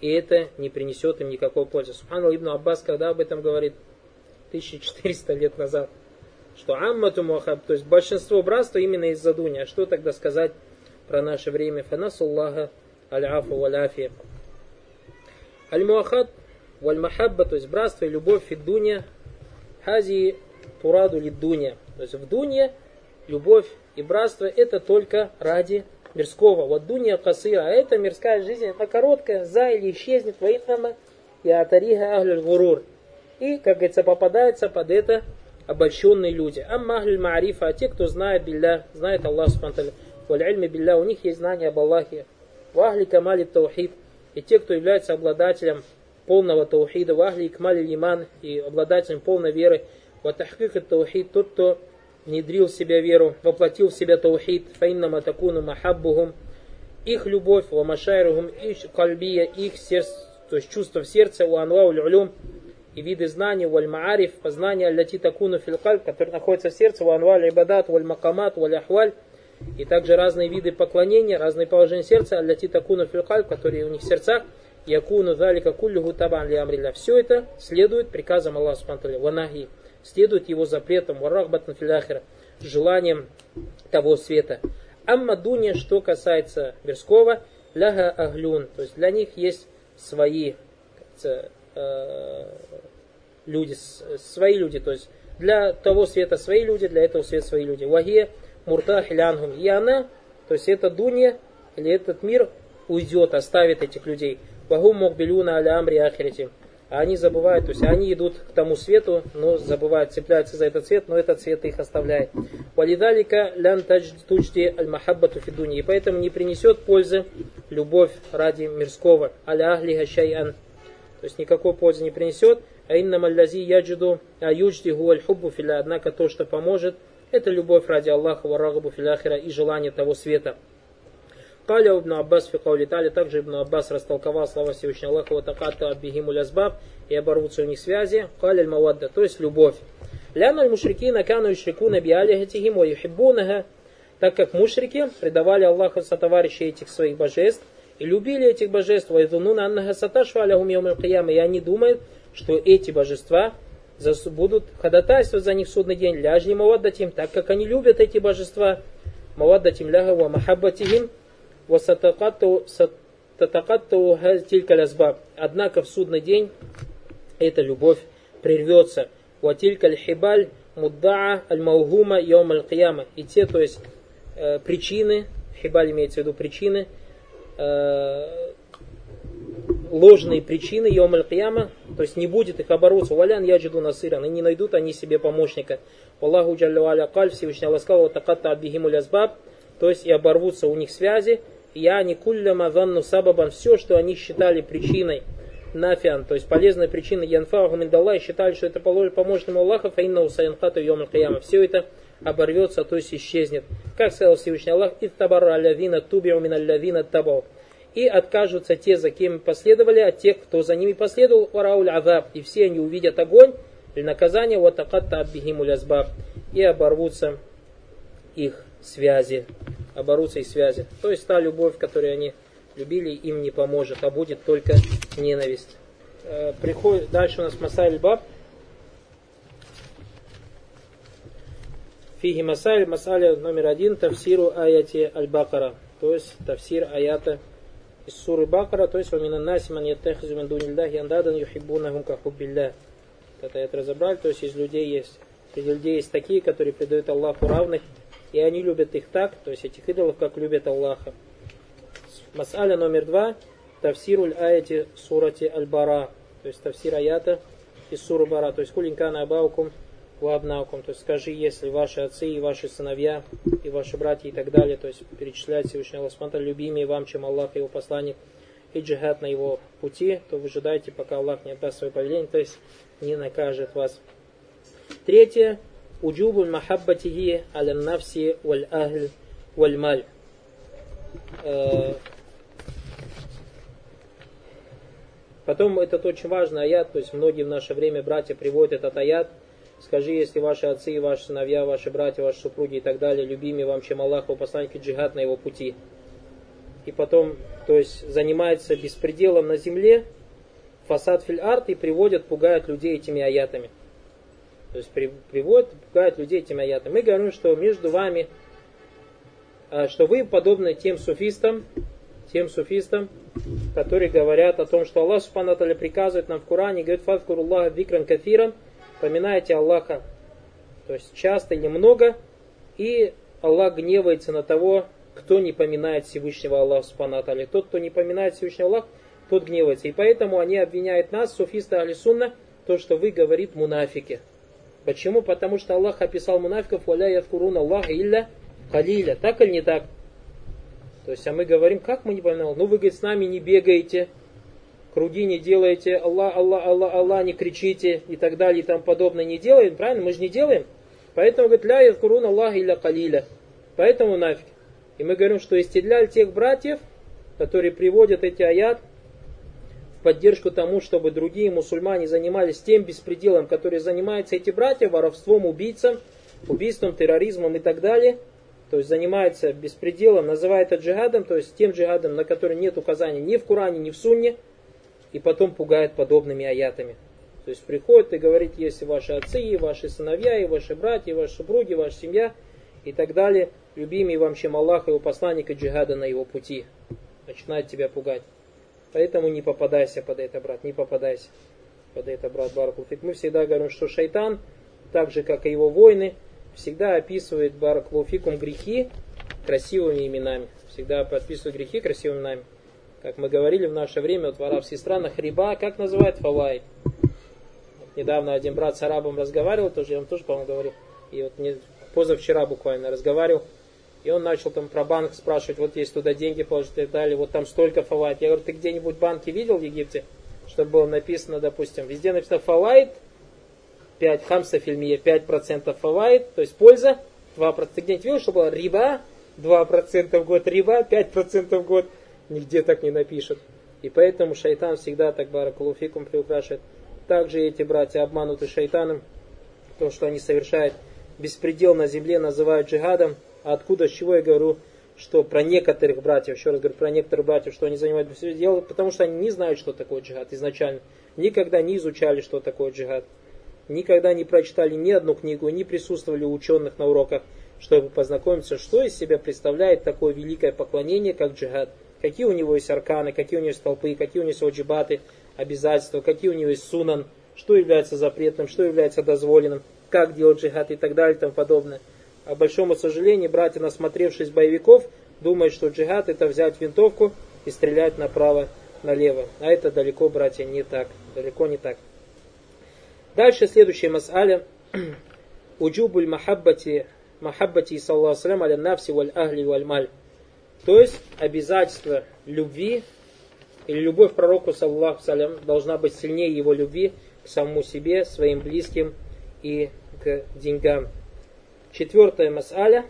И это не принесет им никакой пользы. Субхану Ибн Аббас, когда об этом говорит 1400 лет назад, что аммату мухаб, то есть большинство братства именно из-за дуни. А что тогда сказать про наше время? Фанасуллаха аль-афу валяфи. Аль-муахад валь-махабба, то есть братство и любовь фиддуня, хази тураду лидуня. То есть в дуне любовь и братство это только ради мирского. Вот дуня касыра, а это мирская жизнь, это короткая, за или исчезнет, воинама и атариха ахлюль гурур. И, как говорится, попадается под это обольщенные люди. Амма ахлюль маарифа, а те, кто знает билля, знает Аллах субхану валь ильми билля, у них есть знание об Аллахе. Вахли камали таухид, и те, кто является обладателем полного таухида, вахли кмали лиман, и обладателем полной веры, ватахкик таухид, тот, кто внедрил в себя веру, воплотил в себя таухид, фаиннама такуну махаббухум, их любовь, вамашайрухум, их кальбия, их сердце, то есть чувство в сердце, у анвау улюм, и виды знаний, валь маариф, познания, аллати такуну филкаль, который находится в сердце, у анваль ибадат, валь макамат, валь ахваль, и также разные виды поклонения, разные положения сердца, аллати такуну филкаль, которые у них в сердцах, якуну залика куллюху табан ли. Все это следует приказам Аллаха Субтитры, ванахи, следует его запретам, варахбатан филяхира, желанием того света. Амма дуня, что касается мирского, ляга аглюн, то есть для них есть свои э, люди, свои люди, то есть для того света свои люди, для этого света свои люди. Вахия мурта хилянгум. И она, то есть эта дунья, или этот мир уйдет, оставит этих людей. Вахум мокбелюна аля амри ахирити. А они забывают, то есть они идут к тому свету, но забывают, цепляются за этот свет, но этот свет их оставляет. Валидалика лян тучти аль махаббату фидуни. И поэтому не принесет пользы любовь ради мирского. Аля ахли хашайан. То есть никакой пользы не принесет. А инна маллязи яджиду а юджди гуаль хуббу филя. Однако то, что поможет, это любовь ради Аллаха, варагабу филяхира и желание того света. Каля Ибн Аббас фи каули также Ибн Аббас растолковал слова Всевышнего Аллаха, вот аката аббихиму лязбаб, и оборвутся у них связи, каля аль мавадда, то есть любовь. Ляна аль мушрикина кану ишрикуна биалихатихим ва юхиббунаха, так как мушрики предавали Аллаху сотоварищи этих своих божеств, и любили этих божеств, вайдунуна аннаха саташва аляхум йомил и они думают, что эти божества будут ходатайствовать за них в судный день, ляжни маваддатим, так как они любят эти божества, маваддатим ляха ва махаббатихим, «Васатакатту тилькаль азбаб». Однако в судный день эта любовь прервется. «Ватилькаль хибаль муддаа аль-маугума йом аль-кияма». И те, то есть э, причины, хибаль имеется в виду причины, э, ложные причины йом аль-кияма, то есть не будет их обороться. Валян яджиду насыран, и не найдут они себе помощника. Аллаху джаллю аля каль, Всевышний Аллах сказал, такатта абихиму лязбаб, то есть и оборвутся у них связи, я не кулляма ванну сабабан, все, что они считали причиной нафиан, то есть полезной причиной янфаху миндаллах, считали, что это поможет ему Аллаха, фаинна усаянхату йом каяма. Все это оборвется, то есть исчезнет. Как сказал Всевышний Аллах, «Иттабарра алявина тубиу мин алявина табау». И откажутся те, за кем последовали, от тех, кто за ними последовал, варауль азаб. И все они увидят огонь, или наказание, вот акатта аббихимуль азбаб. и оборвутся их связи. Оборвутся их связи. То есть та любовь, которую они любили, им не поможет, а будет только ненависть. Э, приходит, дальше у нас Масайль Баб. Фиги Масайль, Масаля номер один, Тавсиру аяти Аль-Бакара. То есть Тавсир аята из суры Бакара, то есть «Вамина наси ман яттахизу мин дунильдахи андадан юхиббунахум кахуббилля». Это аят разобрали, то есть из людей есть, среди людей есть такие, которые предают Аллаху равных, и они любят их так, то есть этих идолов, как любят Аллаха. Мас'аля номер два, Тавсируль аяти сурати аль-бара, то есть тавсир аята из суры бара, то есть кулинкана абаукум вабнаукум, то есть скажи, если ваши отцы и ваши сыновья и ваши братья и так далее, то есть перечислять Всевышний Аллах Субтитры любимее вам, чем Аллах и его посланник, и джихад на его пути, то вы ожидайте, пока Аллах не отдаст свое повеление, то есть не накажет вас. Третье. Нафси валь ахль валь маль. Э, потом этот очень важный аят, то есть многие в наше время братья приводят этот аят – Скажи, если ваши отцы, ваши сыновья, ваши братья, ваши супруги и так далее, любимее вам, чем Аллах, его посланник и джихад на его пути. И потом, то есть, занимается беспределом на земле, фасад филь арт и приводят, пугают людей этими аятами. То есть при, приводят, пугают людей этими аятами. Мы говорим, что между вами, а, что вы подобны тем суфистам, тем суфистам, которые говорят о том, что Аллах Субхану приказывает нам в Коране, говорит, фадкуруллаха викран кафиран, поминаете Аллаха, то есть часто или много, и Аллах гневается на того, кто не поминает Всевышнего Аллаха Субхану Тот, кто не поминает Всевышнего Аллаха, тот гневается. И поэтому они обвиняют нас, суфисты Алисунна, то, что вы, говорит, мунафики. Почему? Потому что Аллах описал мунафиков, валя ядкурун Аллах илля халиля. Так или не так? То есть, а мы говорим, как мы не поминаем? Ну, вы, говорит, с нами не бегаете, круги не делаете, Аллах, Аллах, Аллах, Аллах, не кричите и так далее и тому подобное не делаем, правильно? Мы же не делаем. Поэтому говорит, ля ядкурун Аллах илля калиля. Поэтому нафиг. И мы говорим, что истедляль тех братьев, которые приводят эти аят в поддержку тому, чтобы другие мусульмане занимались тем беспределом, который занимаются эти братья, воровством, убийцам, убийством, терроризмом и так далее. То есть занимается беспределом, называет это джихадом, то есть тем джихадом, на который нет указаний ни в Коране, ни в Сунне, и потом пугает подобными аятами. То есть приходит и говорит, если ваши отцы, и ваши сыновья, и ваши братья, и ваши супруги, и ваша семья, и так далее, любимый вам, чем Аллах, его посланника джихада на его пути. Начинает тебя пугать. Поэтому не попадайся под это, брат, не попадайся под это, брат Баракулфик. Мы всегда говорим, что шайтан, так же, как и его войны, всегда описывает Баракулфикум грехи красивыми именами. Всегда подписывает грехи красивыми именами. Как мы говорили в наше время, вот в арабских странах риба, как называют фавай? Вот недавно один брат с арабом разговаривал, тоже я вам тоже, по-моему, говорил. И вот не, позавчера буквально разговаривал. И он начал там про банк спрашивать, вот есть туда деньги положить и так далее, вот там столько фавайт. Я говорю, ты где-нибудь банки видел в Египте, чтобы было написано, допустим, везде написано фавайт, 5 хамса фильмия, 5% фавайт, то есть польза, 2%. Ты где-нибудь видел, что было риба, 2% в год риба, 5% в год нигде так не напишет. И поэтому шайтан всегда так баракулуфикум приукрашивает. Также эти братья обмануты шайтаном, то, что они совершают беспредел на земле, называют джихадом. А откуда, с чего я говорю, что про некоторых братьев, еще раз говорю, про некоторых братьев, что они занимают беспредел, потому что они не знают, что такое джихад изначально. Никогда не изучали, что такое джихад. Никогда не прочитали ни одну книгу, не присутствовали у ученых на уроках, чтобы познакомиться, что из себя представляет такое великое поклонение, как джихад какие у него есть арканы, какие у него есть толпы, какие у него есть оджибаты, обязательства, какие у него есть сунан, что является запретным, что является дозволенным, как делать джихад и так далее и тому подобное. А большому сожалению, братья, насмотревшись боевиков, думают, что джихад это взять винтовку и стрелять направо, налево. А это далеко, братья, не так. Далеко не так. Дальше следующая мас'аля. Уджубуль махаббати махаббати саллаху аля нафси валь ахли валь маль. То есть обязательство любви или любовь пророку, саллаху салям, должна быть сильнее его любви к самому себе, своим близким и к деньгам. Четвертая мас'аля.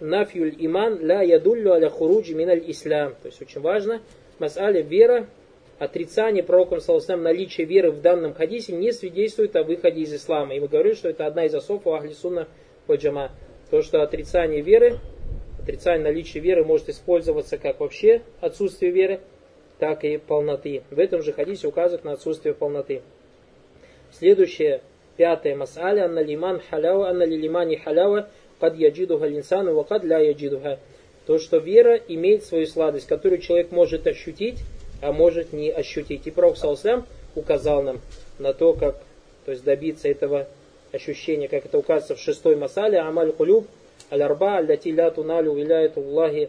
Нафюль иман ля ядуллю аля хуруджи миналь ислам. То есть очень важно. Мас'аля вера, отрицание пророком саллаху наличие веры в данном хадисе не свидетельствует о выходе из ислама. И мы говорим, что это одна из особ у Ахли Сунна ваджама. То, что отрицание веры, отрицание наличия веры может использоваться как вообще отсутствие веры, так и полноты. В этом же хадисе указывает на отсутствие полноты. Следующее, пятое масаля, анна лиман халява, анна лимани халява, кад яджидуха линсану, ва кад ля яджидуха. То, что вера имеет свою сладость, которую человек может ощутить, а может не ощутить. И Пророк Саласлям указал нам на то, как то есть добиться этого ощущения, как это указывается в шестой масале, амаль кулюб, аль-арба, аль-лати ля туналю виляет Аллахи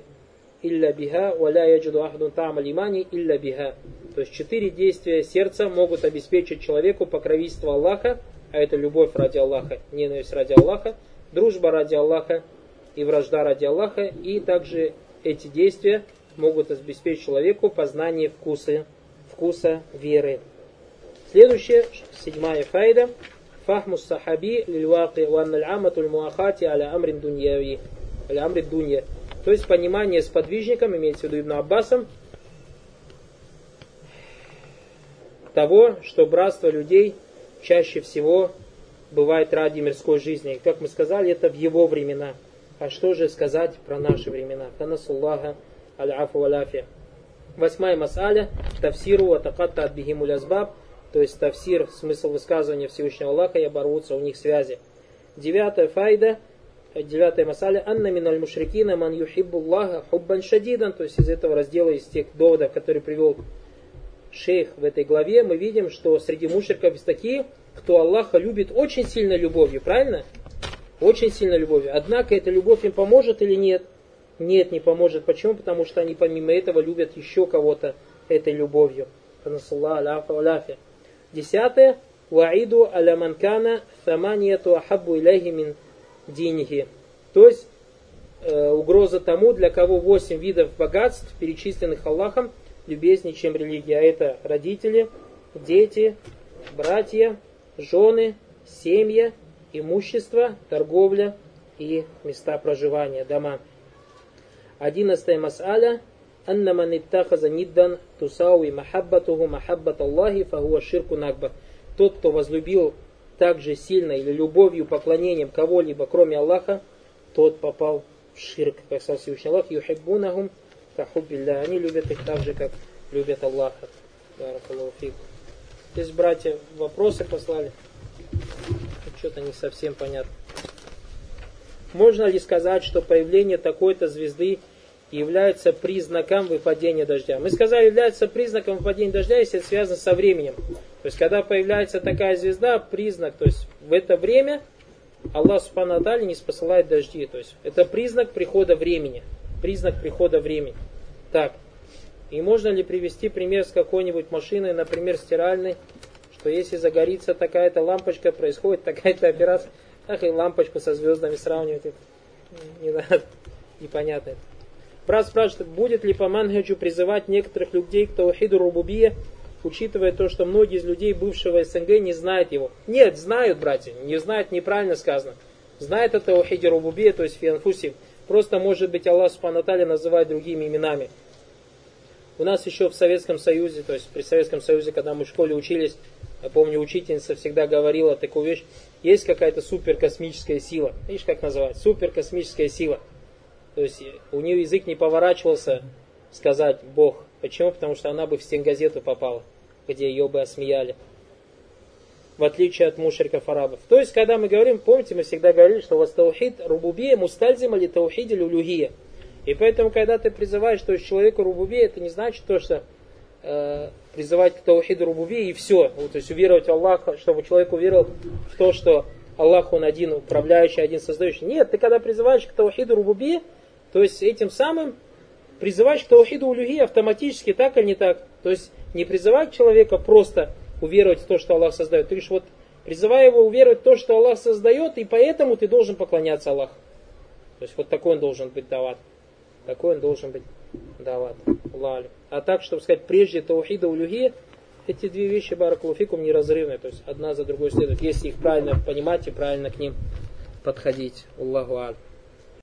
илля биха, валя яджиду ахдун та'ам имани илля биха. То есть четыре действия сердца могут обеспечить человеку покровительство Аллаха, а это любовь ради Аллаха, ненависть ради Аллаха, дружба ради Аллаха и вражда ради Аллаха, и также эти действия могут обеспечить человеку познание вкуса, вкуса веры. Следующее, седьмая файда. Фахму сахаби лильваки ван аль-аматуль муахати аля амрин дуньяви. Аля амрин дунья. То есть понимание сподвижником, имеется в виду Ибн Аббасом, того, что братство людей чаще всего бывает ради мирской жизни. Как мы сказали, это в его времена. А что же сказать про наши времена? Танасуллаха аль-афу валяфия. Восьмая масаля. Тавсиру атакатта от бихимуль. То есть тавсир, смысл высказывания Всевышнего Аллаха и оборвутся у них связи. Девятая файда – девятая масаля, анна миналь мушрикина ман юхиббуллаха хуббан шадидан, то есть из этого раздела, из тех доводов, которые привел шейх в этой главе, мы видим, что среди мушриков есть такие, кто Аллаха любит очень сильно любовью, правильно? Очень сильно любовью. Однако эта любовь им поможет или нет? Нет, не поможет. Почему? Потому что они помимо этого любят еще кого-то этой любовью. Десятое. Ваиду аля манкана саманияту ахабу иляхи деньги. То есть э, угроза тому, для кого восемь видов богатств, перечисленных Аллахом, любезнее, чем религия. А это родители, дети, братья, жены, семья, имущество, торговля и места проживания, дома. Одиннадцатая мас'аля. Анна ман иттахаза ниддан тусауи махаббатуху махаббат Аллахи фахуа ширку накбар. Тот, кто возлюбил так же сильно или любовью, поклонением кого-либо, кроме Аллаха, тот попал в ширк, как сказал Всевышний Аллах, юхиббунахум кахубилля. Они любят их так же, как любят Аллаха. Здесь братья вопросы послали. Что-то не совсем понятно. Можно ли сказать, что появление такой-то звезды является признаком выпадения дождя? Мы сказали, является признаком выпадения дождя, если это связано со временем. То есть, когда появляется такая звезда, признак, то есть в это время Аллах Субхану не спосылает дожди. То есть, это признак прихода времени. Признак прихода времени. Так. И можно ли привести пример с какой-нибудь машиной, например, стиральной, что если загорится такая-то лампочка, происходит такая-то операция, ах и лампочку со звездами сравнивать, это не надо, непонятно это. Брат спрашивает, будет ли по манхаджу призывать некоторых людей к таухиду рубубия, учитывая то, что многие из людей бывшего СНГ не знают его. Нет, знают, братья, не знают, неправильно сказано. Знают это Ухиди Рубубия, то есть Фианфуси. Просто, может быть, Аллах Субхану называет другими именами. У нас еще в Советском Союзе, то есть при Советском Союзе, когда мы в школе учились, я помню, учительница всегда говорила такую вещь, есть какая-то суперкосмическая сила. Видишь, как называют? Суперкосмическая сила. То есть у нее язык не поворачивался сказать Бог. Почему? Потому что она бы в стенгазету попала, где ее бы осмеяли. В отличие от мушриков арабов. То есть, когда мы говорим, помните, мы всегда говорили, что вас таухид рубубия мустальзима или таухид или улюгия. И поэтому, когда ты призываешь, то есть человеку рубубия, это не значит то, что э, призывать к таухиду рубубии и все. Вот, то есть уверовать в Аллаха, чтобы человек уверовал в то, что Аллах он один управляющий, один создающий. Нет, ты когда призываешь к таухиду рубубии, то есть этим самым призываешь к таухиду улюхи автоматически, так или не так. То есть не призывать человека просто уверовать в то, что Аллах создает. Ты говоришь, вот призывай его уверовать в то, что Аллах создает, и поэтому ты должен поклоняться Аллаху. То есть вот такой он должен быть дават. Такой он должен быть дават. Лали. А так, чтобы сказать, прежде таухида улюхи, эти две вещи, баракулуфикум, неразрывны. То есть одна за другой следует, если их правильно понимать и правильно к ним подходить. Аллаху аль.